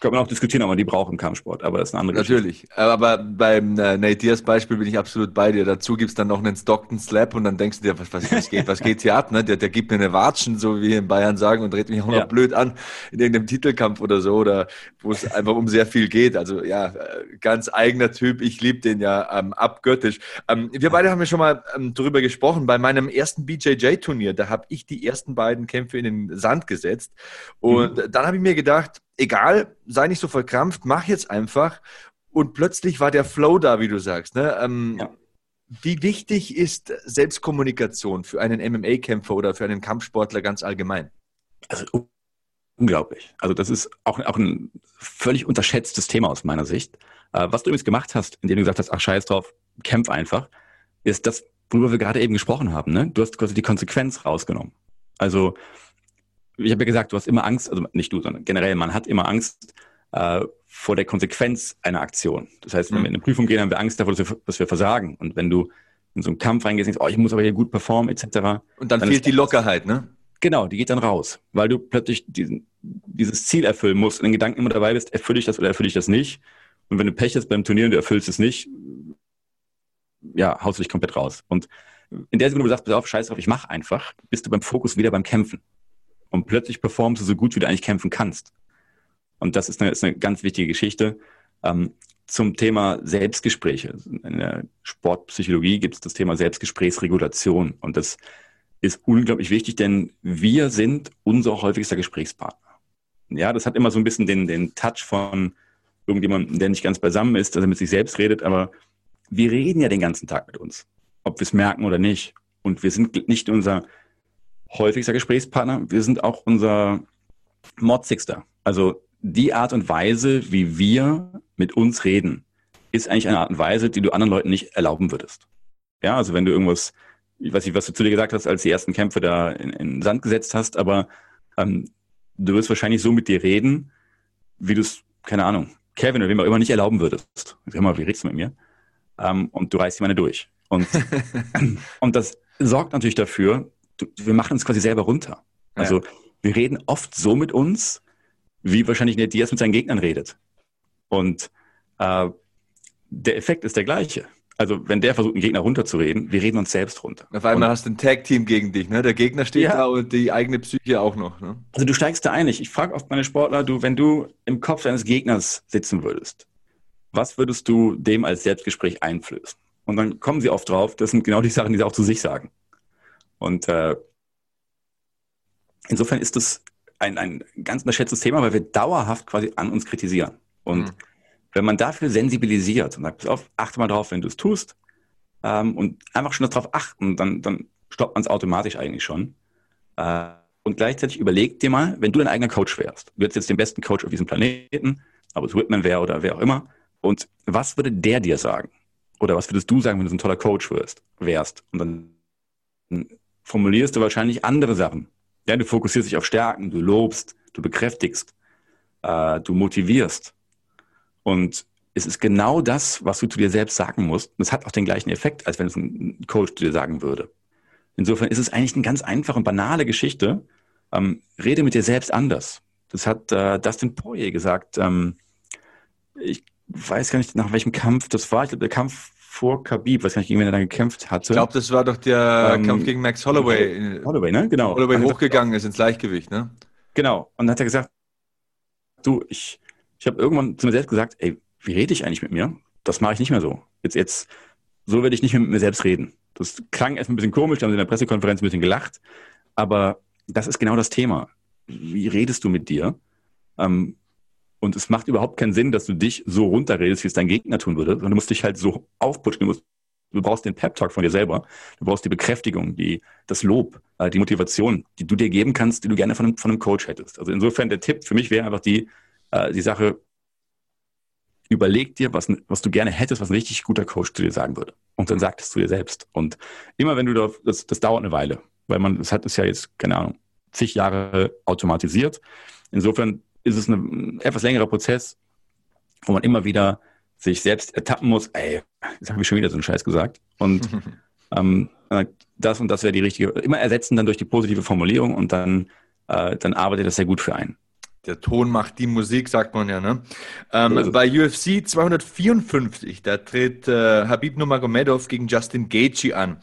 kann man auch diskutieren, ob man die braucht im Kampfsport, aber das ist eine andere Natürlich. Geschichte. Aber beim äh, Nate Diaz Beispiel bin ich absolut bei dir. Dazu gibt es dann noch einen Stockton Slap und dann denkst du dir, was, was, was geht, was geht hier ab? Ne? Der, der gibt mir eine Watschen, so wie wir in Bayern sagen, und dreht mich auch ja. noch blöd an in irgendeinem Titelkampf oder so, oder wo es einfach um sehr viel geht. Also ja, äh, ganz eigener Typ. Ich liebe den ja ähm, abgöttisch. Ähm, wir beide haben ja schon mal ähm, darüber gesprochen. Bei meinem ersten BJJ-Turnier, da habe ich die ersten beiden Kämpfe in den Sand gesetzt. Und mhm. dann habe ich mir gedacht, egal, sei nicht so verkrampft, mach jetzt einfach. Und plötzlich war der Flow da, wie du sagst. Ne? Ähm, ja. Wie wichtig ist Selbstkommunikation für einen MMA-Kämpfer oder für einen Kampfsportler ganz allgemein? Also unglaublich. Also das ist auch, auch ein völlig unterschätztes Thema aus meiner Sicht. Äh, was du übrigens gemacht hast, indem du gesagt hast, ach scheiß drauf, kämpf einfach, ist das, worüber wir gerade eben gesprochen haben. Ne? Du hast quasi die Konsequenz rausgenommen. Also ich habe ja gesagt, du hast immer Angst, also nicht du, sondern generell, man hat immer Angst äh, vor der Konsequenz einer Aktion. Das heißt, wenn mhm. wir in eine Prüfung gehen, haben wir Angst davor, dass wir, dass wir versagen. Und wenn du in so einen Kampf reingehst, denkst, oh, ich muss aber hier gut performen, etc. Und dann, dann fehlt die Lockerheit, ne? Genau, die geht dann raus, weil du plötzlich diesen, dieses Ziel erfüllen musst und in Gedanken immer dabei bist, erfülle ich das oder erfülle ich das nicht. Und wenn du Pech hast beim Turnier und du erfüllst es nicht, ja, haust du dich komplett raus. Und in der Sekunde, wo du sagst, pass auf, scheiß drauf, ich mach einfach, bist du beim Fokus wieder beim Kämpfen. Und plötzlich performst du so gut, wie du eigentlich kämpfen kannst. Und das ist eine, ist eine ganz wichtige Geschichte. Ähm, zum Thema Selbstgespräche. In der Sportpsychologie gibt es das Thema Selbstgesprächsregulation. Und das ist unglaublich wichtig, denn wir sind unser häufigster Gesprächspartner. Ja, das hat immer so ein bisschen den, den Touch von irgendjemandem, der nicht ganz beisammen ist, dass er mit sich selbst redet, aber wir reden ja den ganzen Tag mit uns, ob wir es merken oder nicht. Und wir sind nicht unser häufigster Gesprächspartner. Wir sind auch unser motzigster. Also die Art und Weise, wie wir mit uns reden, ist eigentlich eine Art und Weise, die du anderen Leuten nicht erlauben würdest. Ja, also wenn du irgendwas, ich weiß nicht, was du zu dir gesagt hast, als die ersten Kämpfe da in, in den Sand gesetzt hast, aber ähm, du wirst wahrscheinlich so mit dir reden, wie du es, keine Ahnung, Kevin oder wem auch immer nicht erlauben würdest. Sag mal, wie redest du mit mir? Ähm, und du reißt die meine durch. Und, [laughs] und das sorgt natürlich dafür, du, wir machen uns quasi selber runter. Also ja. wir reden oft so mit uns, wie wahrscheinlich der Diaz mit seinen Gegnern redet. Und äh, der Effekt ist der gleiche. Also wenn der versucht, einen Gegner runterzureden, wir reden uns selbst runter. Auf einmal und, hast du ein Tag-Team gegen dich, ne? Der Gegner steht ja. da und die eigene Psyche auch noch. Ne? Also du steigst da ein. Ich frage oft meine Sportler, du, wenn du im Kopf deines Gegners sitzen würdest, was würdest du dem als Selbstgespräch einflößen? Und dann kommen sie oft drauf, das sind genau die Sachen, die sie auch zu sich sagen. Und äh, insofern ist das ein, ein ganz unterschätztes Thema, weil wir dauerhaft quasi an uns kritisieren. Und mhm. wenn man dafür sensibilisiert und sagt, pass auf, achte mal drauf, wenn du es tust, ähm, und einfach schon darauf achten, dann, dann stoppt man es automatisch eigentlich schon. Äh, und gleichzeitig überleg dir mal, wenn du dein eigener Coach wärst, du hättest jetzt den besten Coach auf diesem Planeten, ob es Whitman wäre oder wer auch immer, und was würde der dir sagen? Oder was würdest du sagen, wenn du so ein toller Coach wirst, wärst? Und dann formulierst du wahrscheinlich andere Sachen. Ja, du fokussierst dich auf Stärken, du lobst, du bekräftigst, äh, du motivierst. Und es ist genau das, was du zu dir selbst sagen musst. Und es hat auch den gleichen Effekt, als wenn es ein Coach zu dir sagen würde. Insofern ist es eigentlich eine ganz einfache und banale Geschichte. Ähm, rede mit dir selbst anders. Das hat äh, Dustin Poirier gesagt. Ähm, ich weiß gar nicht, nach welchem Kampf das war. Ich glaube, der Kampf vor Khabib, weiß gar nicht, gegen wen er da gekämpft hatte. Ich glaube, das war doch der ähm, Kampf gegen Max Holloway. Holloway, ne? Genau. Holloway hochgegangen ist ins Leichtgewicht, ne? Genau. Und dann hat er gesagt, du, ich, ich habe irgendwann zu mir selbst gesagt, ey, wie rede ich eigentlich mit mir? Das mache ich nicht mehr so. Jetzt, jetzt, so werde ich nicht mehr mit mir selbst reden. Das klang erst ein bisschen komisch, da haben sie in der Pressekonferenz ein bisschen gelacht, aber das ist genau das Thema. Wie redest du mit dir? Ähm, und es macht überhaupt keinen Sinn, dass du dich so runterredest, wie es dein Gegner tun würde, sondern du musst dich halt so aufputschen. Du, musst, du brauchst den Pep-Talk von dir selber. Du brauchst die Bekräftigung, die, das Lob, äh, die Motivation, die du dir geben kannst, die du gerne von einem, von einem Coach hättest. Also insofern der Tipp für mich wäre einfach die, äh, die Sache, überleg dir, was, was du gerne hättest, was ein richtig guter Coach zu dir sagen würde. Und dann sag es zu dir selbst. Und immer wenn du da, das, das dauert eine Weile, weil man, das hat es ja jetzt, keine Ahnung, zig Jahre automatisiert. Insofern ist es ein etwas längerer Prozess. wo man immer wieder sich selbst ertappen muss, ey, jetzt habe ich schon wieder so einen Scheiß gesagt. Und [laughs] ähm, äh, das und das wäre die richtige, immer ersetzen dann durch die positive Formulierung und dann, äh, dann arbeitet das sehr gut für einen. Der Ton macht die Musik, sagt man ja. Ne? Ähm, also. Bei UFC 254, da tritt äh, Habib Nurmagomedov gegen Justin Gaethje an.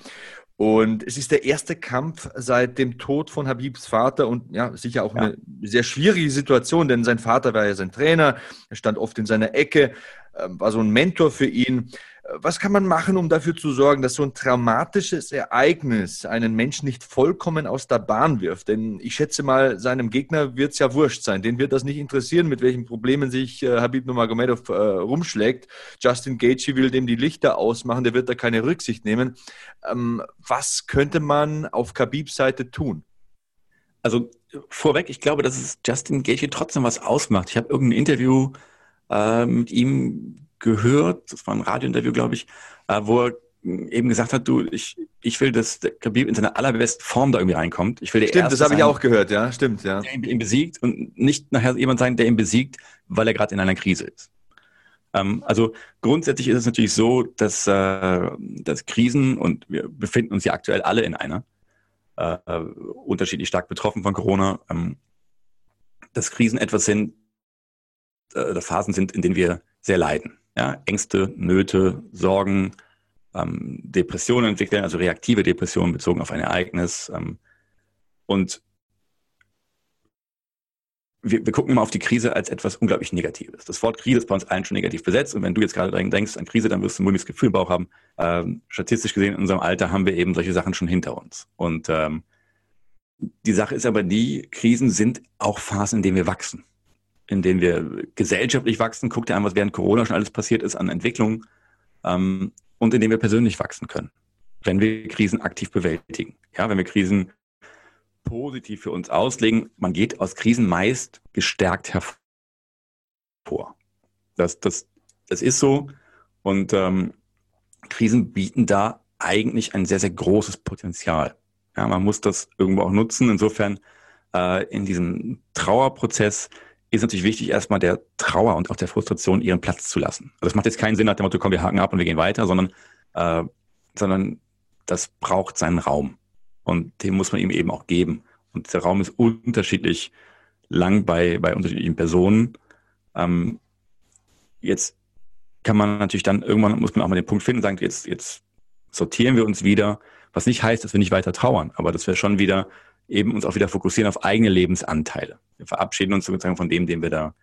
Und es ist der erste Kampf seit dem Tod von Habibs Vater und ja, sicher auch ja. eine sehr schwierige Situation, denn sein Vater war ja sein Trainer, er stand oft in seiner Ecke, ähm, war so ein Mentor für ihn. Was kann man machen, um dafür zu sorgen, dass so ein traumatisches Ereignis einen Menschen nicht vollkommen aus der Bahn wirft? Denn ich schätze mal, seinem Gegner wird es ja wurscht sein. Den wird das nicht interessieren, mit welchen Problemen sich äh, Habib Nurmagomedov äh, rumschlägt. Justin Gaethje will dem die Lichter ausmachen, der wird da keine Rücksicht nehmen. Ähm, was könnte man auf Khabibs Seite tun? Also vorweg, ich glaube, dass es Justin Gaethje trotzdem was ausmacht. Ich habe irgendein Interview äh, mit ihm gehört, das war ein Radiointerview, glaube ich, äh, wo er eben gesagt hat, du, ich, ich will, dass der Khabib in seiner allerbesten Form da irgendwie reinkommt. Ich will der Stimmt, das habe ich auch gehört, ja, stimmt, ja. Der ihn besiegt und nicht nachher jemand sein, der ihn besiegt, weil er gerade in einer Krise ist. Ähm, also grundsätzlich ist es natürlich so, dass, äh, dass Krisen, und wir befinden uns ja aktuell alle in einer, äh, unterschiedlich stark betroffen von Corona, ähm, dass Krisen etwas sind, äh, Phasen sind, in denen wir sehr leiden ja, Ängste, Nöte, Sorgen, ähm, Depressionen entwickeln, also reaktive Depressionen bezogen auf ein Ereignis. Ähm, und wir, wir gucken immer auf die Krise als etwas unglaublich Negatives. Das Wort Krise ist bei uns allen schon negativ besetzt. Und wenn du jetzt gerade denkst an Krise, dann wirst du ein mulmiges Gefühl im Bauch haben. Ähm, statistisch gesehen in unserem Alter haben wir eben solche Sachen schon hinter uns. Und ähm, die Sache ist aber die, Krisen sind auch Phasen, in denen wir wachsen in denen wir gesellschaftlich wachsen. Guck dir an, was während Corona schon alles passiert ist an Entwicklung ähm, und in denen wir persönlich wachsen können, wenn wir Krisen aktiv bewältigen. Ja, wenn wir Krisen positiv für uns auslegen, man geht aus Krisen meist gestärkt hervor. Das, das, das ist so und ähm, Krisen bieten da eigentlich ein sehr, sehr großes Potenzial. Ja, man muss das irgendwo auch nutzen. Insofern äh, in diesem Trauerprozess ist natürlich wichtig, erstmal der Trauer und auch der Frustration ihren Platz zu lassen. Also es macht jetzt keinen Sinn nach dem Motto, komm, wir haken ab und wir gehen weiter, sondern, äh, sondern das braucht seinen Raum. Und den muss man ihm eben auch geben. Und der Raum ist unterschiedlich lang bei, bei unterschiedlichen Personen. Ähm, jetzt kann man natürlich dann irgendwann muss man auch mal den Punkt finden, sagen, jetzt, jetzt sortieren wir uns wieder, was nicht heißt, dass wir nicht weiter trauern, aber dass wir schon wieder eben uns auch wieder fokussieren auf eigene Lebensanteile. Wir verabschieden uns sozusagen von dem, den wir da,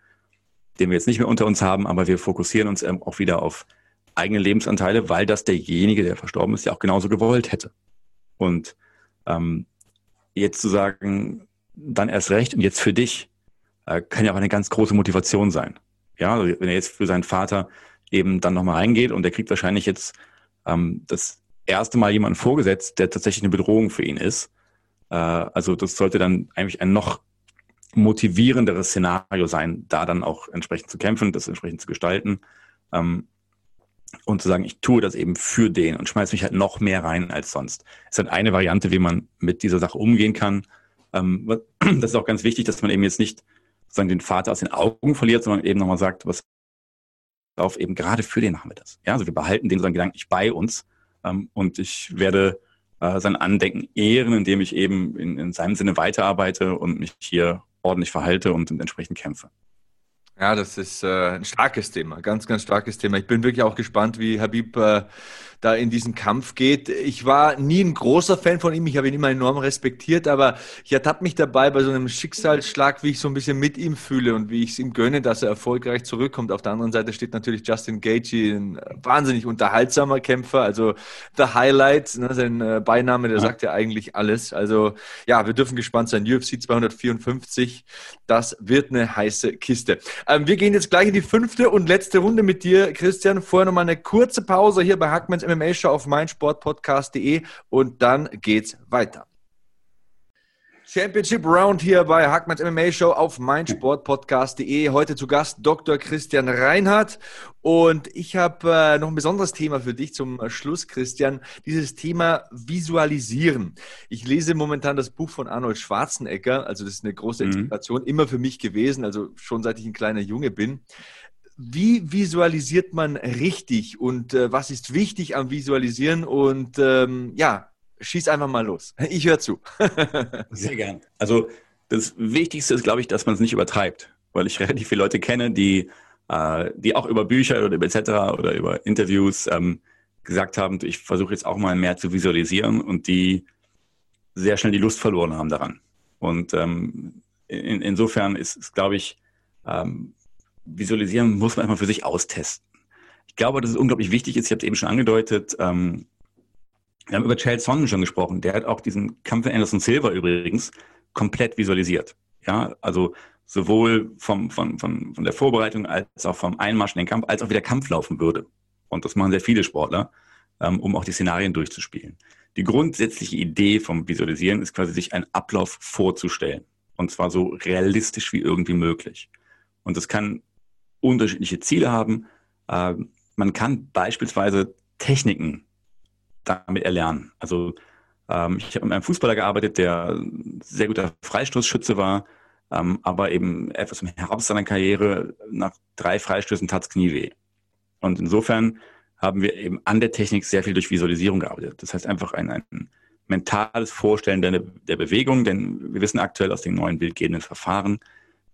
den wir jetzt nicht mehr unter uns haben, aber wir fokussieren uns ähm, auch wieder auf eigene Lebensanteile, weil das derjenige, der verstorben ist, ja auch genauso gewollt hätte. Und ähm, jetzt zu sagen, dann erst recht und jetzt für dich, äh, kann ja auch eine ganz große Motivation sein. Ja, also wenn er jetzt für seinen Vater eben dann nochmal reingeht und der kriegt wahrscheinlich jetzt ähm, das erste Mal jemanden vorgesetzt, der tatsächlich eine Bedrohung für ihn ist, äh, also das sollte dann eigentlich ein noch motivierenderes Szenario sein, da dann auch entsprechend zu kämpfen, das entsprechend zu gestalten ähm, und zu sagen, ich tue das eben für den und schmeiße mich halt noch mehr rein als sonst. Es ist halt eine Variante, wie man mit dieser Sache umgehen kann. Ähm, [clears throat] das ist auch ganz wichtig, dass man eben jetzt nicht sozusagen den Vater aus den Augen verliert, sondern eben nochmal sagt, was auf eben gerade für den machen wir das. Ja, also wir behalten den sozusagen gedanklich bei uns ähm, und ich werde äh, sein Andenken ehren, indem ich eben in, in seinem Sinne weiterarbeite und mich hier ordentlich verhalte und entsprechend kämpfe. Ja, das ist äh, ein starkes Thema, ganz, ganz starkes Thema. Ich bin wirklich auch gespannt, wie Habib äh, da in diesen Kampf geht. Ich war nie ein großer Fan von ihm, ich habe ihn immer enorm respektiert, aber ich ertappe mich dabei bei so einem Schicksalsschlag, wie ich so ein bisschen mit ihm fühle und wie ich es ihm gönne, dass er erfolgreich zurückkommt. Auf der anderen Seite steht natürlich Justin Gaethje, ein wahnsinnig unterhaltsamer Kämpfer, also The Highlight, ne, sein äh, Beiname, der ja. sagt ja eigentlich alles. Also ja, wir dürfen gespannt sein. UFC 254, das wird eine heiße Kiste. Ähm, wir gehen jetzt gleich in die fünfte und letzte Runde mit dir, Christian. Vorher nochmal eine kurze Pause hier bei Hackmans MMA-Show auf meinsportpodcast.de und dann geht's weiter. Championship Round hier bei Hackmanns MMA Show auf meinsportpodcast.de. Heute zu Gast Dr. Christian Reinhardt. Und ich habe äh, noch ein besonderes Thema für dich zum Schluss, Christian. Dieses Thema Visualisieren. Ich lese momentan das Buch von Arnold Schwarzenegger. Also das ist eine große mhm. Inspiration, mhm. immer für mich gewesen, also schon seit ich ein kleiner Junge bin wie visualisiert man richtig und äh, was ist wichtig am Visualisieren? Und ähm, ja, schieß einfach mal los. [laughs] Ich höre zu. [laughs] Sehr gern. Also das Wichtigste ist, glaube ich, dass man es nicht übertreibt, weil ich [laughs] relativ viele Leute kenne, die, äh, die auch über Bücher oder etc. oder über Interviews ähm, gesagt haben, ich versuche jetzt auch mal mehr zu visualisieren und die sehr schnell die Lust verloren haben daran. Und ähm, in, insofern ist, ist glaube ich, ähm, visualisieren muss man einfach für sich austesten. Ich glaube, dass es unglaublich wichtig ist, ich habe es eben schon angedeutet, ähm, wir haben über Charles Sonnen schon gesprochen, der hat auch diesen Kampf in Anderson Silver übrigens komplett visualisiert. Ja, also sowohl vom, von, von, von der Vorbereitung als auch vom Einmarsch in den Kampf, als auch wie der Kampf laufen würde. Und das machen sehr viele Sportler, ähm, um auch die Szenarien durchzuspielen. Die grundsätzliche Idee vom Visualisieren ist quasi, sich einen Ablauf vorzustellen. Und zwar so realistisch wie irgendwie möglich. Und das kann unterschiedliche Ziele haben. Äh, man kann beispielsweise Techniken damit erlernen. Also ähm, ich habe mit einem Fußballer gearbeitet, der sehr guter Freistoßschütze war, ähm, aber eben etwas im Herbst seiner Karriere nach drei Freistößen tat es Knie weh. Und insofern haben wir eben an der Technik sehr viel durch Visualisierung gearbeitet. Das heißt einfach ein, ein mentales Vorstellen der, der Bewegung, denn wir wissen aktuell aus den neuen bildgebenden Verfahren,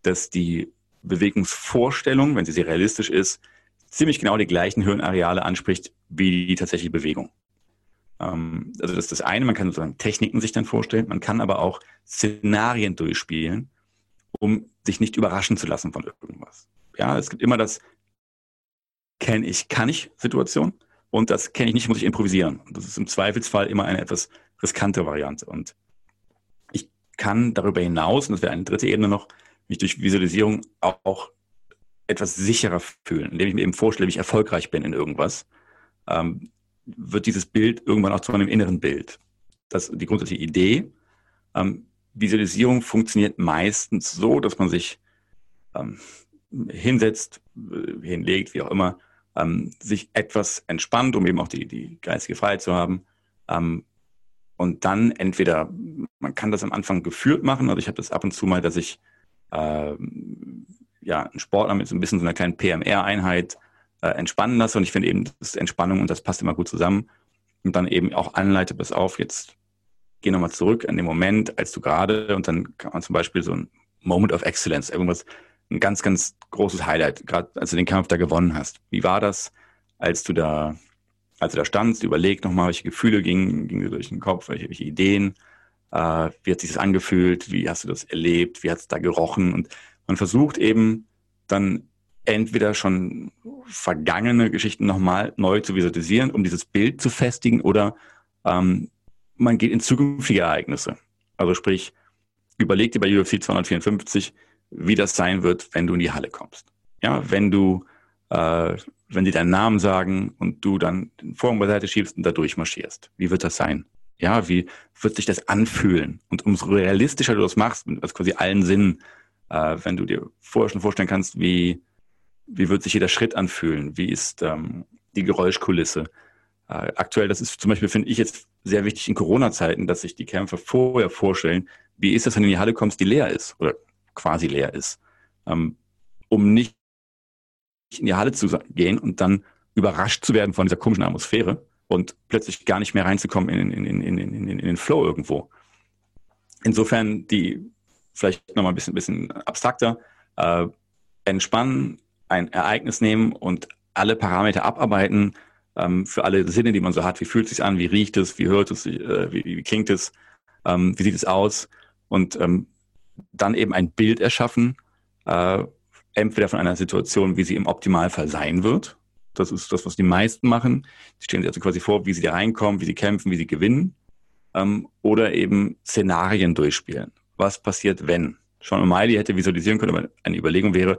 dass die Bewegungsvorstellung, wenn sie sehr realistisch ist, ziemlich genau die gleichen Hirnareale anspricht wie die tatsächliche Bewegung. Ähm, also das ist das eine, man kann sozusagen Techniken sich dann vorstellen, man kann aber auch Szenarien durchspielen, um sich nicht überraschen zu lassen von irgendwas. Ja, es gibt immer das kenne ich, kann ich Situation und das kenne ich nicht, muss ich improvisieren. Das ist im Zweifelsfall immer eine etwas riskante Variante. Und ich kann darüber hinaus, und das wäre eine dritte Ebene noch, mich durch Visualisierung auch etwas sicherer fühlen, indem ich mir eben vorstelle, wie ich erfolgreich bin in irgendwas. Ähm, wird dieses Bild irgendwann auch zu einem inneren Bild. Das ist die grundsätzliche Idee. Ähm, Visualisierung funktioniert meistens so, dass man sich ähm, hinsetzt, äh, hinlegt, wie auch immer, ähm, sich etwas entspannt, um eben auch die, die geistige Freiheit zu haben. Ähm, und dann entweder, man kann das am Anfang geführt machen, also ich habe das ab und zu mal, dass ich äh, ja, einen Sportler mit so ein bisschen so einer kleinen PMR-Einheit äh, entspannen lasse. Und ich finde eben, das ist Entspannung und das passt immer gut zusammen. Und dann eben auch anleite, bis auf, jetzt geh nochmal zurück an den Moment, als du gerade, und dann kann man zum Beispiel so ein Moment of Excellence, irgendwas, ein ganz, ganz großes Highlight, gerade als du den Kampf da gewonnen hast. Wie war das, als du da, als du da standst, überleg nochmal, welche Gefühle gingen, gingen dir durch den Kopf, welche, welche Ideen, äh, wie hat sich das angefühlt, wie hast du das erlebt, wie hat es da gerochen und man versucht eben dann entweder schon vergangene Geschichten nochmal neu zu visualisieren, um dieses Bild zu festigen, oder ähm, man geht in zukünftige Ereignisse. Also sprich, überleg dir bei UFC 254, wie das sein wird, wenn du in die Halle kommst. Ja, wenn du, äh, wenn die deinen Namen sagen und du dann den Vorhang beiseite schiebst und da durchmarschierst. Wie wird das sein? Ja, wie wird sich das anfühlen? Und umso realistischer du das machst, mit quasi allen Sinnen, äh, wenn du dir vorher schon vorstellen kannst, wie wie wird sich jeder Schritt anfühlen? Wie ist ähm, die Geräuschkulisse? Äh, aktuell, das ist zum Beispiel, finde ich jetzt sehr wichtig in Corona-Zeiten, dass sich die Kämpfer vorher vorstellen, wie ist das, wenn du in die Halle kommst, die leer ist oder quasi leer ist, ähm, um nicht in die Halle zu gehen und dann überrascht zu werden von dieser komischen Atmosphäre und plötzlich gar nicht mehr reinzukommen in, in, in, in, in, in den Flow irgendwo. Insofern die vielleicht nochmal ein bisschen, bisschen abstrakter, äh, entspannen, ein Ereignis nehmen und alle Parameter abarbeiten ähm, für alle Sinne, die man so hat. Wie fühlt es sich an? Wie riecht es? Wie hört es? Äh, wie, wie, klingt es? Ähm, wie sieht es aus? Und ähm, dann eben ein Bild erschaffen, äh, entweder von einer Situation, wie sie im Optimalfall sein wird. Das ist das, was die meisten machen. Die stellen sich also quasi vor, wie sie da reinkommen, wie sie kämpfen, wie sie gewinnen. Ähm, oder eben Szenarien durchspielen. Was passiert, wenn? Sean O'Malley hätte visualisieren können, aber eine Überlegung wäre,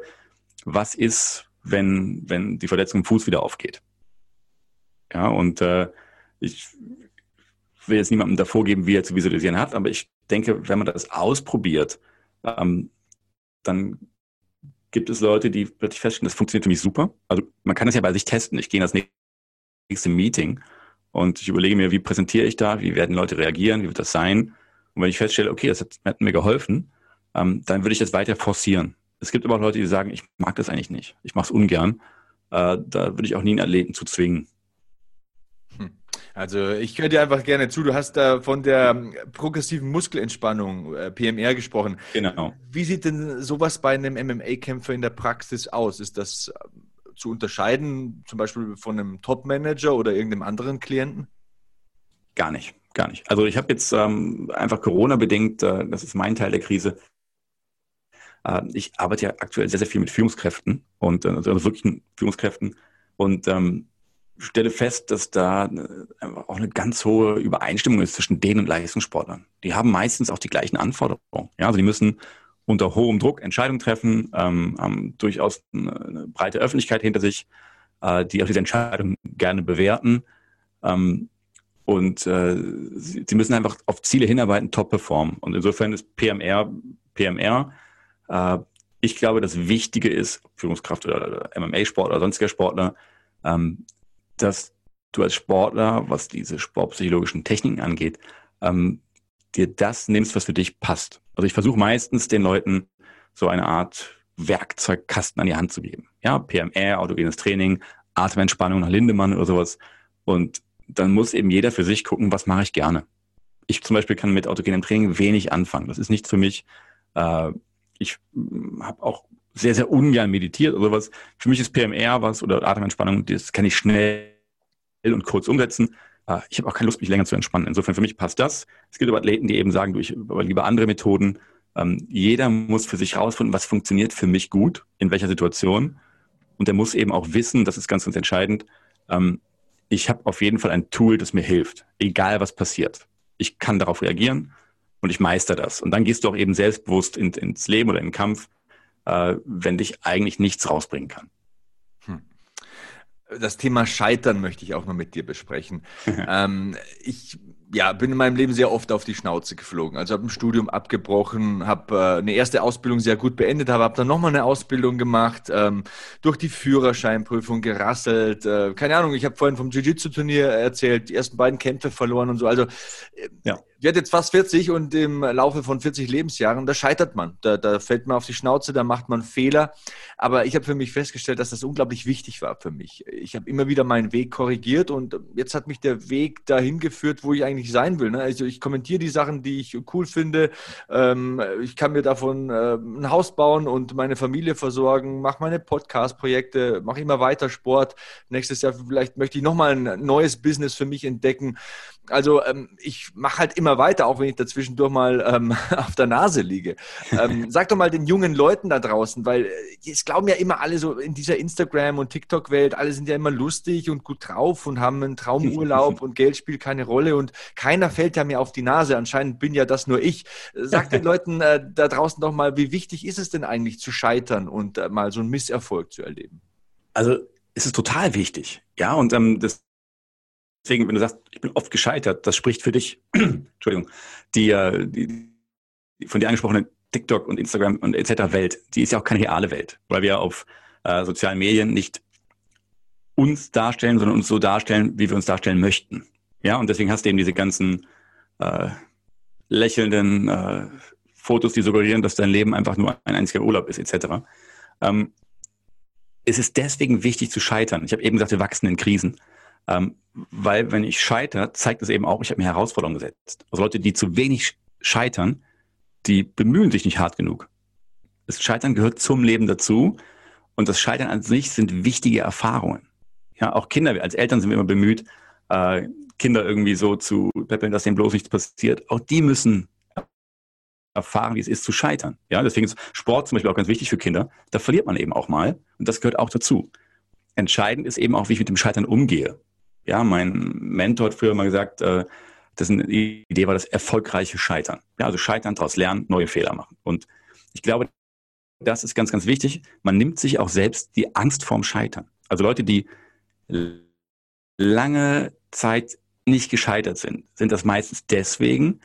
was ist, wenn, wenn die Verletzung im Fuß wieder aufgeht. Ja, und äh, ich will jetzt niemandem davor geben, wie er zu visualisieren hat, aber ich denke, wenn man das ausprobiert, ähm, dann gibt es Leute, die plötzlich feststellen, das funktioniert für mich super. Also man kann es ja bei sich testen. Ich gehe in das nächste Meeting und ich überlege mir, wie präsentiere ich da, wie werden Leute reagieren, wie wird das sein. Und wenn ich feststelle, okay, das hat, hat mir geholfen, ähm, dann würde ich das weiter forcieren. Es gibt aber auch Leute, die sagen, ich mag das eigentlich nicht. Ich mache es ungern. Äh, da würde ich auch nie einen Athleten zu zwingen. Also ich höre dir einfach gerne zu. Du hast da von der progressiven Muskelentspannung, äh, PMR, gesprochen. Genau. Wie sieht denn sowas bei einem MMA-Kämpfer in der Praxis aus? Ist das äh, zu unterscheiden, zum Beispiel von einem Top-Manager oder irgendeinem anderen Klienten? Gar nicht, gar nicht. Also ich habe jetzt ähm, einfach Corona-bedingt, äh, das ist mein Teil der Krise, äh, ich arbeite ja aktuell sehr, sehr viel mit Führungskräften und äh, also wirklichen Führungskräften und ähm, stelle fest, dass da auch eine ganz hohe Übereinstimmung ist zwischen denen und Leistungssportlern. Die haben meistens auch die gleichen Anforderungen. Ja, also die müssen unter hohem Druck Entscheidungen treffen, ähm, haben durchaus eine, eine, breite Öffentlichkeit hinter sich, äh, die auch diese Entscheidungen gerne bewerten. Ähm, und äh, sie, sie, müssen einfach auf Ziele hinarbeiten, top performen. Und insofern ist PMR PMR äh, ich glaube, das Wichtige ist, Führungskraft oder MMA-Sportler oder sonstiger Sportler, ähm, dass du als Sportler, was diese sportpsychologischen Techniken angeht, ähm, dir das nimmst, was für dich passt. Also ich versuche meistens den Leuten so eine Art Werkzeugkasten an die Hand zu geben. Ja, PMR, autogenes Training, Atementspannung nach Lindemann oder sowas. Und dann muss eben jeder für sich gucken, was mache ich gerne. Ich zum Beispiel kann mit autogenem Training wenig anfangen. Das ist nicht für mich. Äh, ich habe auch sehr, sehr ungern meditiert oder sowas. Für mich ist PMR was oder Atementspannung, das kann ich schnell und kurz umsetzen. Ah, ich habe auch keine Lust, mich länger zu entspannen. Insofern für mich passt das. Es gibt aber Athleten, die eben sagen, du, ich lieber andere Methoden. Ähm, jeder muss für sich herausfinden, was funktioniert für mich gut, in welcher Situation. Und der muss eben auch wissen, das ist ganz, ganz entscheidend, ähm, ich habe auf jeden Fall ein Tool, das mir hilft, egal was passiert. Ich kann darauf reagieren und ich meister das. Und dann gehst du auch eben selbstbewusst in, ins Leben oder in den Kampf, äh, wenn dich eigentlich nichts rausbringen kann. Hm. Das Thema Scheitern möchte ich auch noch mit dir besprechen. [laughs] ähm, ich ja, bin in meinem Leben sehr oft auf die Schnauze geflogen. Also habe ein Studium abgebrochen, habe äh, eine erste Ausbildung sehr gut beendet, habe hab dann nochmal eine Ausbildung gemacht, ähm, durch die Führerscheinprüfung gerasselt. Äh, keine Ahnung, ich habe vorhin vom Jiu-Jitsu-Turnier erzählt, die ersten beiden Kämpfe verloren und so. Also äh, ja werde jetzt fast 40 und im Laufe von 40 Lebensjahren, da scheitert man. Da, da fällt man auf die Schnauze, da macht man Fehler. Aber ich habe für mich festgestellt, dass das unglaublich wichtig war für mich. Ich habe immer wieder meinen Weg korrigiert und jetzt hat mich der Weg dahin geführt, wo ich eigentlich sein will. Ne? Also ich kommentiere die Sachen, die ich cool finde. Ähm, ich kann mir davon äh, ein Haus bauen und meine Familie versorgen, mache meine Podcast-Projekte, mache immer weiter Sport. Nächstes Jahr vielleicht möchte ich nochmal ein neues Business für mich entdecken. Also ähm, ich mache halt immer weiter, auch wenn ich dazwischendurch mal ähm, [laughs] auf der Nase liege. Ähm, [laughs] sag doch mal den jungen Leuten da draußen, weil äh, es glauben ja immer alle so in dieser Instagram- und TikTok-Welt, alle sind ja immer lustig und gut drauf und haben einen Traumurlaub [laughs] und Geld spielt keine Rolle und keiner fällt ja mir auf die Nase. Anscheinend bin ja das nur ich. Sag den Leuten äh, da draußen doch mal, wie wichtig ist es denn eigentlich zu scheitern und äh, mal so einen Misserfolg zu erleben? Also es ist total wichtig. Ja, und ähm, das Deswegen, wenn du sagst, ich bin oft gescheitert, das spricht für dich, [clears throat] Entschuldigung, die, äh, die, die von dir angesprochene TikTok und Instagram und etc. Welt, die ist ja auch keine reale Welt, weil wir auf äh, sozialen Medien nicht uns darstellen, sondern uns so darstellen, wie wir uns darstellen möchten. Ja, und deswegen hast du eben diese ganzen äh, lächelnden äh, Fotos, die suggerieren, dass dein Leben einfach nur ein einziger Urlaub ist, etc. Ähm, es ist deswegen wichtig zu scheitern. Ich habe eben gesagt, wir wachsen in Krisen. Ähm, weil wenn ich scheitere, zeigt es eben auch, ich habe mir Herausforderungen gesetzt. Also Leute, die zu wenig scheitern, die bemühen sich nicht hart genug. Das Scheitern gehört zum Leben dazu und das Scheitern an sich sind wichtige Erfahrungen. Ja, auch Kinder, als Eltern sind wir immer bemüht, äh, Kinder irgendwie so zu peppeln, dass denen bloß nichts passiert. Auch die müssen erfahren, wie es ist zu scheitern. Ja, deswegen ist Sport zum Beispiel auch ganz wichtig für Kinder. Da verliert man eben auch mal und das gehört auch dazu. Entscheidend ist eben auch, wie ich mit dem Scheitern umgehe. Ja, mein Mentor hat früher mal gesagt, äh, das eine Idee war das erfolgreiche Scheitern. Ja, also Scheitern, daraus lernen, neue Fehler machen. Und ich glaube, das ist ganz, ganz wichtig. Man nimmt sich auch selbst die Angst vorm Scheitern. Also Leute, die lange Zeit nicht gescheitert sind, sind das meistens deswegen,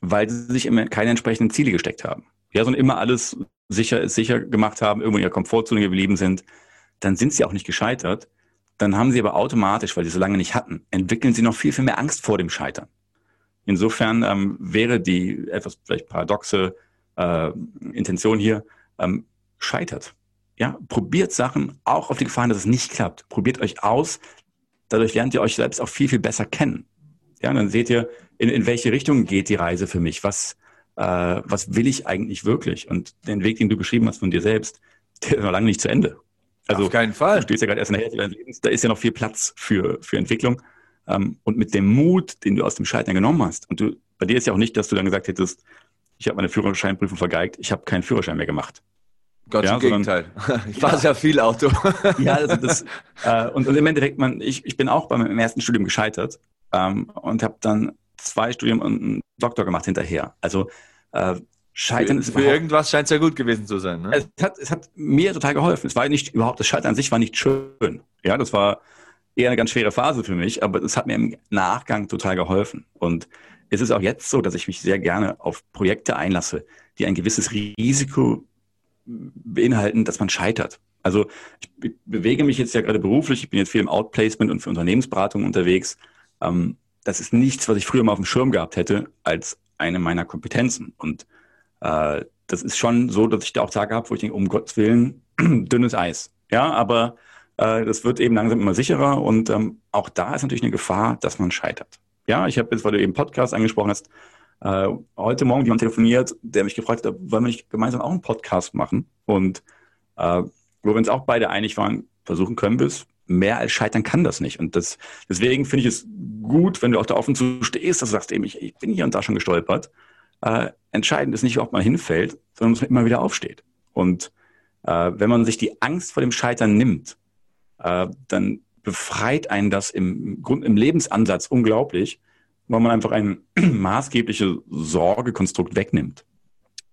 weil sie sich immer keine entsprechenden Ziele gesteckt haben. Ja, sondern immer alles sicher, sicher gemacht haben, irgendwo in ihrer Komfortzone geblieben sind. Dann sind sie auch nicht gescheitert, dann haben sie aber automatisch, weil sie so lange nicht hatten, entwickeln sie noch viel, viel mehr Angst vor dem Scheitern. Insofern ähm, wäre die etwas vielleicht paradoxe äh, Intention hier, ähm, scheitert. Ja, probiert Sachen auch auf die Gefahren, dass es nicht klappt. Probiert euch aus. Dadurch lernt ihr euch selbst auch viel, viel besser kennen. Ja, dann seht ihr, in, in welche Richtung geht die Reise für mich? Was, äh, was will ich eigentlich wirklich? Und den Weg, den du beschrieben hast von dir selbst, [laughs] der ist noch lange nicht zu Ende. Also, Auf keinen Fall. Du stehst ja gerade erst in der Hälfte deines Lebens, da ist ja noch viel Platz für, für Entwicklung. Ähm, und mit dem Mut, den du aus dem Scheitern genommen hast, und du, bei dir ist ja auch nicht, dass du dann gesagt hättest, ich habe meine Führerscheinprüfung vergeigt, ich habe keinen Führerschein mehr gemacht. Ganz ja, im Gegenteil. [laughs] ich fahre ja. sehr viel Auto. [laughs] ja, also das, äh, und, und, im Endeffekt, man, ich, ich bin auch beim ersten Studium gescheitert ähm, und habe dann zwei Studien und einen Doktor gemacht hinterher. Also äh, Scheitern für, für irgendwas scheint es ja gut gewesen zu sein. Ne? Es, hat, es hat mir total geholfen. Es war nicht überhaupt das Scheitern an sich war nicht schön. Ja, das war eher eine ganz schwere Phase für mich, aber es hat mir im Nachgang total geholfen. Und es ist auch jetzt so, dass ich mich sehr gerne auf Projekte einlasse, die ein gewisses Risiko beinhalten, dass man scheitert. Also ich bewege mich jetzt ja gerade beruflich, ich bin jetzt viel im Outplacement und für Unternehmensberatung unterwegs. Ähm, das ist nichts, was ich früher mal auf dem Schirm gehabt hätte als eine meiner Kompetenzen. Und äh, das ist schon so, dass ich da auch Tage habe, wo ich denke, um Gottes Willen, [clears throat] dünnes Eis. Ja, aber äh, das wird eben langsam immer sicherer und ähm, auch da ist natürlich eine Gefahr, dass man scheitert. Ja, ich habe jetzt, weil du eben Podcast angesprochen hast, äh, heute Morgen jemand telefoniert, der mich gefragt hat, wollen wir nicht gemeinsam auch einen Podcast machen? Und äh, wo wir uns auch beide einig waren, versuchen können wir es. Mehr als scheitern kann das nicht. Und das, deswegen finde ich es gut, wenn du auch da offen zu stehst, dass du sagst, eben, ich, ich bin hier und da schon gestolpert. Äh, entscheidend ist nicht, ob man hinfällt, sondern dass man immer wieder aufsteht. Und äh, wenn man sich die Angst vor dem Scheitern nimmt, äh, dann befreit einen das im, Grund, im Lebensansatz unglaublich, weil man einfach ein [clears throat] maßgebliches Sorgekonstrukt wegnimmt.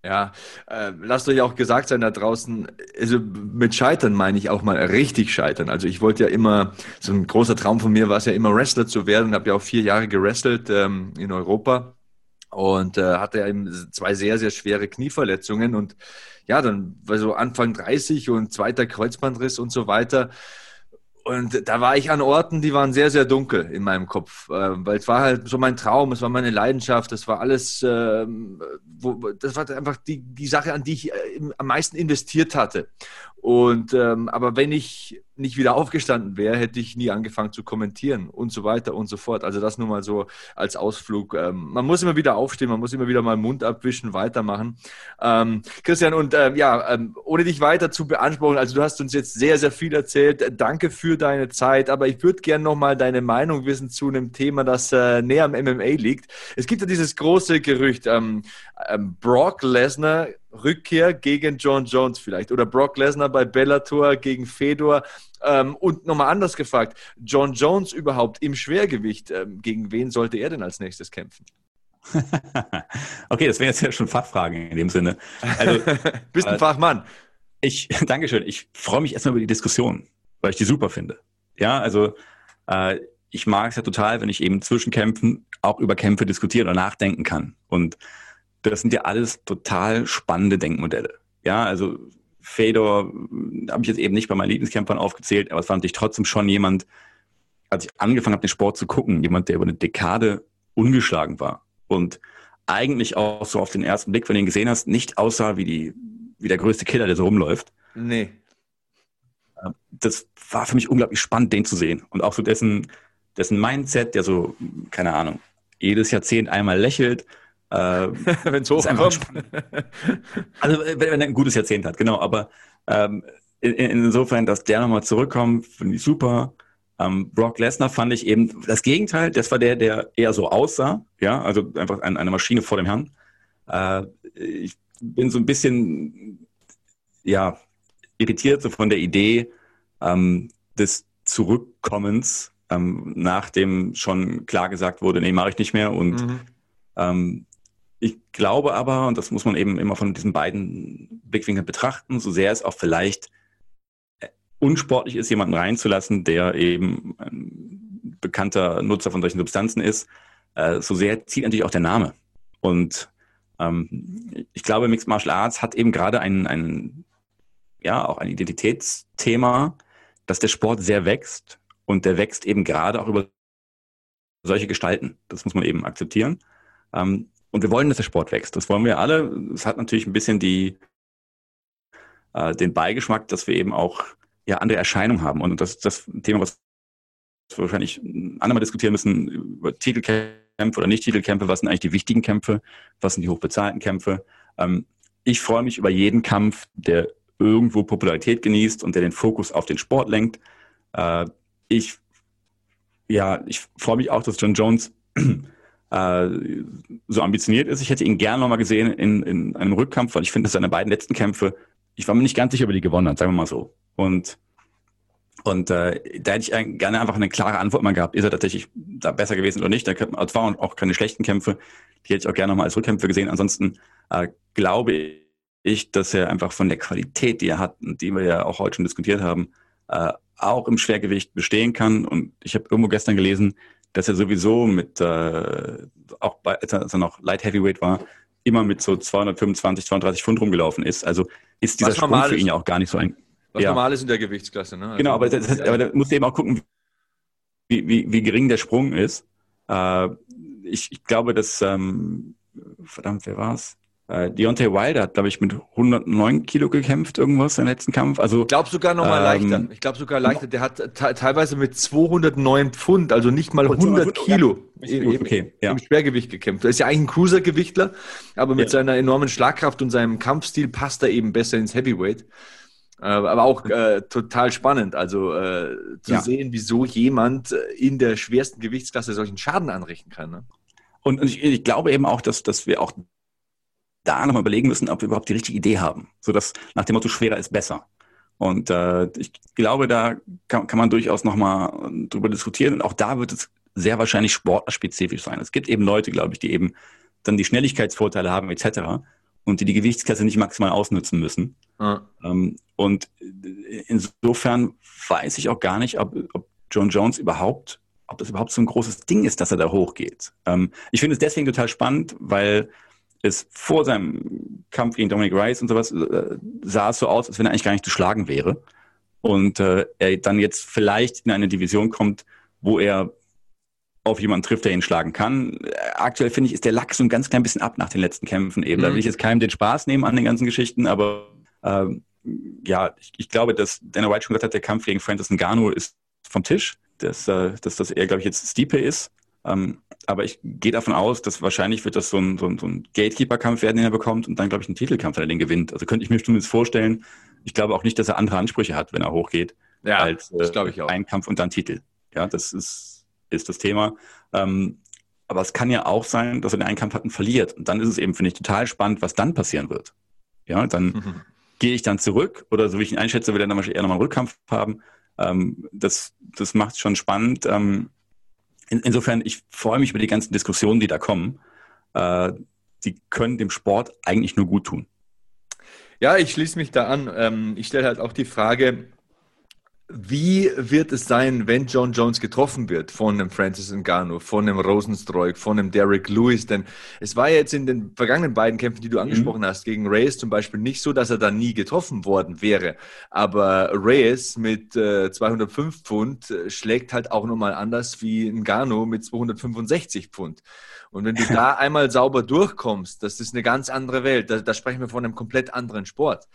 Ja, äh, lasst euch auch gesagt sein da draußen, also mit Scheitern meine ich auch mal richtig scheitern. Also ich wollte ja immer, so ein großer Traum von mir war es ja immer Wrestler zu werden, habe ja auch vier Jahre gewrestelt ähm, in Europa und äh, hatte eben zwei sehr, sehr schwere Knieverletzungen und ja, dann war so Anfang 30 und zweiter Kreuzbandriss und so weiter. Und da war ich an Orten, die waren sehr, sehr dunkel in meinem Kopf, äh, weil es war halt so mein Traum, es war meine Leidenschaft, das war alles, äh, wo, das war einfach die, die Sache, an die ich äh, am meisten investiert hatte. Und ähm, aber wenn ich nicht wieder aufgestanden wäre, hätte ich nie angefangen zu kommentieren und so weiter und so fort. Also das nur mal so als Ausflug. Ähm, man muss immer wieder aufstehen, man muss immer wieder mal Mund abwischen, weitermachen. Ähm, Christian, und ähm, ja, ähm, ohne dich weiter zu beanspruchen, also du hast uns jetzt sehr, sehr viel erzählt. Danke für deine Zeit, aber ich würde gerne nochmal deine Meinung wissen zu einem Thema, das äh, näher am MMA liegt. Es gibt ja dieses große Gerücht, ähm, ähm, Brock Lesnar Rückkehr gegen John Jones vielleicht oder Brock Lesnar bei Bellator gegen Fedor. Ähm, und nochmal anders gefragt, John Jones überhaupt im Schwergewicht, ähm, gegen wen sollte er denn als nächstes kämpfen? [laughs] okay, das wären jetzt ja schon Fachfragen in dem Sinne. Also, [laughs] Bist ein äh, Fachmann. Ich, [laughs] Dankeschön. Ich freue mich erstmal über die Diskussion, weil ich die super finde. Ja, also äh, ich mag es ja total, wenn ich eben zwischen Kämpfen auch über Kämpfe diskutieren oder nachdenken kann. Und das sind ja alles total spannende Denkmodelle. Ja, also Fedor äh, habe ich jetzt eben nicht bei meinen Lieblingskämpfern aufgezählt, aber es fand ich trotzdem schon jemand, als ich angefangen habe, den Sport zu gucken, jemand, der über eine Dekade ungeschlagen war und eigentlich auch so auf den ersten Blick, wenn du ihn gesehen hast, nicht aussah wie, die, wie der größte Killer, der so rumläuft. Nee. Äh, das war für mich unglaublich spannend, den zu sehen. Und auch so dessen, dessen Mindset, der so, keine Ahnung, jedes Jahrzehnt einmal lächelt, [laughs] [laughs] äh, wenn es hochkommt. also wenn, wenn er ein gutes Jahrzehnt hat, genau. Aber ähm, in, insofern, dass der nochmal zurückkommt, finde ich super. Ähm, Brock Lesnar fand ich eben das Gegenteil. Das war der, der eher so aussah. Ja, also einfach ein, eine Maschine vor dem Herrn. Äh, ich bin so ein bisschen, ja, irritiert so von der Idee ähm, des Zurückkommens, ähm, nachdem schon klar gesagt wurde, nee, mache ich nicht mehr. Und mhm. ähm, ich glaube aber, und das muss man eben immer von diesen beiden Blickwinkeln betrachten, so sehr es auch vielleicht äh, unsportlich ist, jemanden reinzulassen, der eben ein bekannter Nutzer von solchen Substanzen ist, äh, so sehr zieht natürlich auch der Name. Und ähm, ich glaube, Mixed Martial Arts hat eben gerade ein, ein, ja, auch ein Identitätsthema, dass der Sport sehr wächst und der wächst eben gerade auch über solche Gestalten. Das muss man eben akzeptieren. Ähm, und wir wollen, dass der Sport wächst. Das wollen wir alle. Es hat natürlich ein bisschen die, äh, den Beigeschmack, dass wir eben auch ja, andere Erscheinungen haben. Und das ist das Thema, was wir wahrscheinlich andermal diskutieren müssen, über Titelkämpfe oder Nicht-Titelkämpfe, was sind eigentlich die wichtigen Kämpfe, was sind die hochbezahlten Kämpfe. Ähm, ich freue mich über jeden Kampf, der irgendwo Popularität genießt und der den Fokus auf den Sport lenkt. Äh, ich, ja, ich freue mich auch, dass John Jones äh, so ambitioniert ist. Ich hätte ihn gerne nochmal gesehen in, in einem Rückkampf, weil ich finde, dass seine beiden letzten Kämpfe, ich war mir nicht ganz sicher, ob er die gewonnen hat, sagen wir mal so. Und und äh, da hätte ich gerne einfach eine klare Antwort mal gehabt. Ist er tatsächlich da besser gewesen oder nicht? Da es waren auch keine schlechten Kämpfe. Die hätte ich auch gerne nochmal als Rückkämpfe gesehen. Ansonsten äh, glaube ich, dass er einfach von der Qualität, die er hat und die wir ja auch heute schon diskutiert haben, äh, auch im Schwergewicht bestehen kann. Und ich habe irgendwo gestern gelesen, dass er sowieso mit, äh, auch bei, als er noch Light Heavyweight war, immer mit so 225, 32 Pfund rumgelaufen ist. Also ist dieser Sprung für ihn ja auch gar nicht so ein was ja. normal ist in der Gewichtsklasse. Ne? Also genau, aber, das, aber da musst du eben auch gucken, wie, wie, wie gering der Sprung ist. Äh, ich, ich glaube, dass, ähm, verdammt, wer war's? Äh, Deontay Wilder hat, glaube ich, mit 109 Kilo gekämpft, irgendwas im letzten Kampf. Also, ich glaube sogar noch mal ähm, leichter. Ich glaube sogar leichter. Der hat teilweise mit 209 Pfund, also nicht mal 100 Kilo ja. im, okay, ja. im, Schwergewicht gekämpft. Er ist ja eigentlich ein Cruiser-Gewichtler, aber mit ja. seiner enormen Schlagkraft und seinem Kampfstil passt er eben besser ins Heavyweight. Äh, aber auch äh, total spannend, also äh, zu sehen, wieso jemand in der schwersten Gewichtsklasse solchen Schaden anrichten kann. Ne? Und, und ich, ich, glaube eben auch, dass, dass wir auch da nochmal überlegen müssen, ob wir überhaupt die richtige Idee haben. So dass nach dem Motto, schwerer ist besser. Und äh, ich glaube, da kann, kann man durchaus nochmal drüber diskutieren. Und auch da wird es sehr wahrscheinlich sportlerspezifisch sein. Es gibt eben Leute, glaube ich, die eben dann die Schnelligkeitsvorteile haben etc und die die Gewichtsklasse nicht maximal ausnutzen müssen. Ja. Ähm, und insofern weiß ich auch gar nicht, ob, ob John Jones überhaupt, ob das überhaupt so ein großes Ding ist, dass er da hochgeht. Ähm, ich finde es deswegen total spannend, weil es vor seinem Kampf gegen Dominic Rice und sowas äh, sah es so aus, als wenn er eigentlich gar nicht zu schlagen wäre. Und äh, er dann jetzt vielleicht in eine Division kommt, wo er auf jemanden trifft, der ihn schlagen kann. Aktuell finde ich, ist der Lack so ein ganz klein bisschen ab nach den letzten Kämpfen eben. Mhm. Da will ich jetzt keinem den Spaß nehmen an den ganzen Geschichten, aber ähm, ja, ich, ich, glaube, dass Dana White schon gesagt hat, der Kampf gegen Francis Ngannou ist vom Tisch, dass, äh, dass das eher, glaube ich, jetzt Stipe ist. Ähm, aber ich gehe davon aus, dass wahrscheinlich wird das so ein, so ein, so ein Gatekeeper-Kampf werden, den er bekommt und dann, glaube ich, ein Titelkampf, wenn er den gewinnt. Also könnte ich mir zumindest vorstellen. Ich glaube auch nicht, dass er andere Ansprüche hat, wenn er hochgeht, ja, als äh, ein Kampf und dann Titel. Ja, das ist ist das Thema. Ähm, aber es kann ja auch sein, dass er den einen Kampf hat und verliert. Und dann ist es eben, finde ich, total spannend, was dann passieren wird. Ja, dann mhm. gehe ich dann zurück oder so wie ich ihn einschätze, will er dann wahrscheinlich eher nochmal einen Rückkampf haben. Ähm, das, das macht es schon spannend. Ähm, in, insofern, ich freue mich über die ganzen Diskussionen, die da kommen. Äh, die können dem Sport eigentlich nur gut tun. Ja, ich schließe mich da an. Ähm, ich stelle halt auch die Frage, wie wird es sein, wenn John Jones getroffen wird von einem Francis Ngannou, von einem Rosenstreuk, von einem Derek Lewis? Denn es war ja jetzt in den vergangenen beiden Kämpfen, die du mhm. angesprochen mhm. hast, gegen Reyes zum Beispiel nicht so, dass er da nie getroffen worden wäre. Aber Reyes mit äh, 205 Pfund äh, schlägt halt auch nochmal anders wie Ngannou mit 265 Pfund. Und wenn du [laughs] da einmal sauber durchkommst, das ist eine ganz andere Welt. Da, da sprechen wir von einem komplett anderen Sport.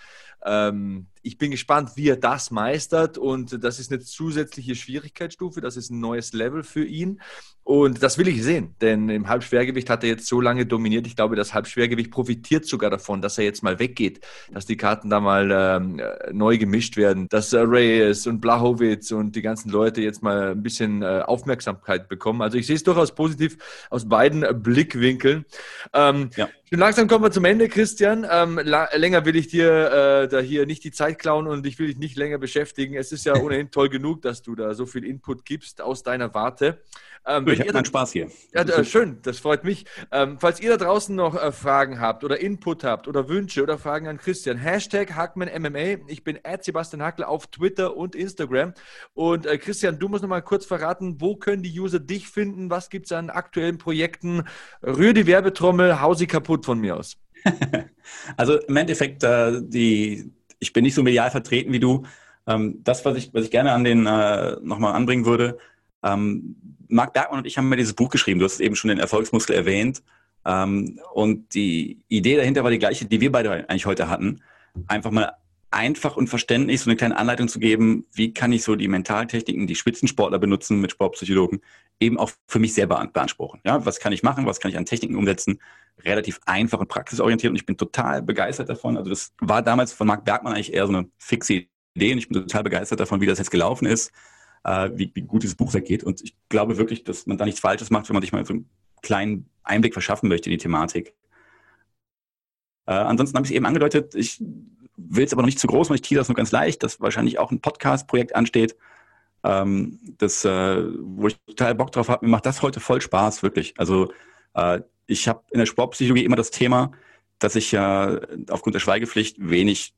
Ähm, ich bin gespannt, wie er das meistert und das ist eine zusätzliche Schwierigkeitsstufe, das ist ein neues Level für ihn und das will ich sehen, denn im Halbschwergewicht hat er jetzt so lange dominiert. Ich glaube, das Halbschwergewicht profitiert sogar davon, dass er jetzt mal weggeht, dass die Karten da mal ähm, neu gemischt werden, dass äh, Reyes und Blachowitz und die ganzen Leute jetzt mal ein bisschen äh, Aufmerksamkeit bekommen. Also ich sehe es durchaus positiv aus beiden Blickwinkeln. Ähm, ja. Schon langsam kommen wir zum Ende, Christian. Ähm, länger will ich dir äh, da hier nicht die Zeit klauen und ich will dich nicht länger beschäftigen. Es ist ja [laughs] ohnehin toll genug, dass du da so viel Input gibst aus deiner Warte. Ähm, ich habe meinen Spaß hier. Ja, äh, schön, das freut mich. Ähm, falls ihr da draußen noch äh, Fragen habt oder Input habt oder Wünsche oder Fragen an Christian, Hashtag HackmanMMA. Ich bin Sebastian Hackler auf Twitter und Instagram. Und äh, Christian, du musst noch mal kurz verraten, wo können die User dich finden? Was gibt es an aktuellen Projekten? Rühr die Werbetrommel, hau sie kaputt von mir aus. [laughs] also im Endeffekt, äh, die, ich bin nicht so medial vertreten wie du. Ähm, das, was ich, was ich gerne an den äh, nochmal anbringen würde, ähm, Marc Bergmann und ich haben mal dieses Buch geschrieben. Du hast eben schon den Erfolgsmuskel erwähnt. Ähm, und die Idee dahinter war die gleiche, die wir beide eigentlich heute hatten. Einfach mal einfach und verständlich so eine kleine Anleitung zu geben, wie kann ich so die Mentaltechniken, die Spitzensportler benutzen mit Sportpsychologen, eben auch für mich selber beanspruchen. Ja, was kann ich machen, was kann ich an Techniken umsetzen? Relativ einfach und praxisorientiert und ich bin total begeistert davon. Also das war damals von Marc Bergmann eigentlich eher so eine fixe Idee und ich bin total begeistert davon, wie das jetzt gelaufen ist, äh, wie, wie gut dieses Buch weggeht und ich glaube wirklich, dass man da nichts Falsches macht, wenn man sich mal so einen kleinen Einblick verschaffen möchte in die Thematik. Äh, ansonsten habe ich es eben angedeutet, ich will es aber noch nicht zu groß machen, ich tease das nur ganz leicht, dass wahrscheinlich auch ein Podcast-Projekt ansteht, ähm, das, äh, wo ich total Bock drauf habe. Mir macht das heute voll Spaß, wirklich. Also äh, ich habe in der Sportpsychologie immer das Thema, dass ich ja aufgrund der Schweigepflicht wenig,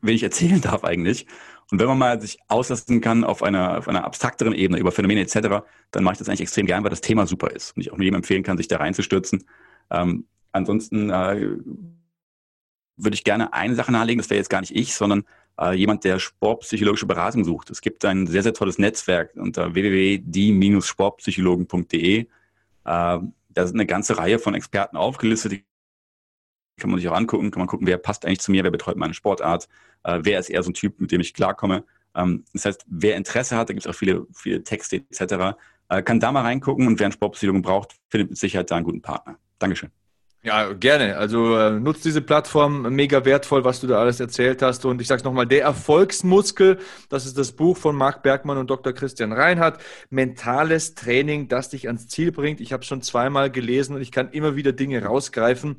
wenig erzählen [laughs] darf eigentlich. Und wenn man mal sich auslassen kann auf einer, auf einer abstrakteren Ebene über Phänomene etc., dann mache ich das eigentlich extrem gern, weil das Thema super ist und ich auch jedem empfehlen kann, sich da reinzustürzen. Ähm, ansonsten äh, würde ich gerne eine Sache nahelegen, das wäre jetzt gar nicht ich, sondern äh, jemand, der sportpsychologische Beratung sucht. Es gibt ein sehr, sehr tolles Netzwerk unter www.die-sportpsychologen.de. Äh, da sind eine ganze Reihe von Experten aufgelistet, die kann man sich auch angucken, kann man gucken, wer passt eigentlich zu mir, wer betreut meine Sportart, äh, wer ist eher so ein Typ, mit dem ich klarkomme. Ähm, das heißt, wer Interesse hat, da gibt es auch viele, viele Texte etc., äh, kann da mal reingucken und wer einen Sportpsychologen braucht, findet mit Sicherheit da einen guten Partner. Dankeschön. Ja, gerne. Also äh, nutzt diese Plattform, mega wertvoll, was du da alles erzählt hast. Und ich sage es nochmal, der Erfolgsmuskel, das ist das Buch von Marc Bergmann und Dr. Christian Reinhardt. Mentales Training, das dich ans Ziel bringt. Ich habe schon zweimal gelesen und ich kann immer wieder Dinge rausgreifen.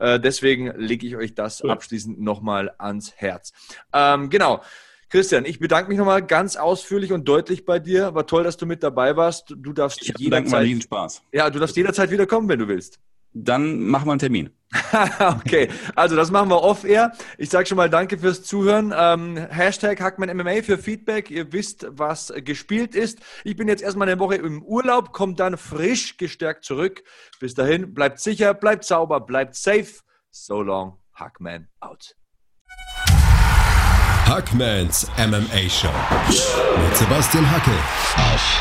Äh, deswegen lege ich euch das cool. abschließend nochmal ans Herz. Ähm, genau. Christian, ich bedanke mich nochmal ganz ausführlich und deutlich bei dir. War toll, dass du mit dabei warst. Du darfst ich jederzeit. Spaß. Ja, du darfst jederzeit wieder kommen, wenn du willst dann machen wir einen Termin. [laughs] okay, also das machen wir off-air. Ich sage schon mal danke fürs Zuhören. Ähm, Hashtag HackmanMMA für Feedback. Ihr wisst, was gespielt ist. Ich bin jetzt erstmal eine Woche im Urlaub, komme dann frisch gestärkt zurück. Bis dahin, bleibt sicher, bleibt sauber, bleibt safe. So long, Hackman out. Hackmans MMA Show mit Sebastian Hacke auf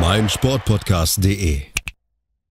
meinsportpodcast.de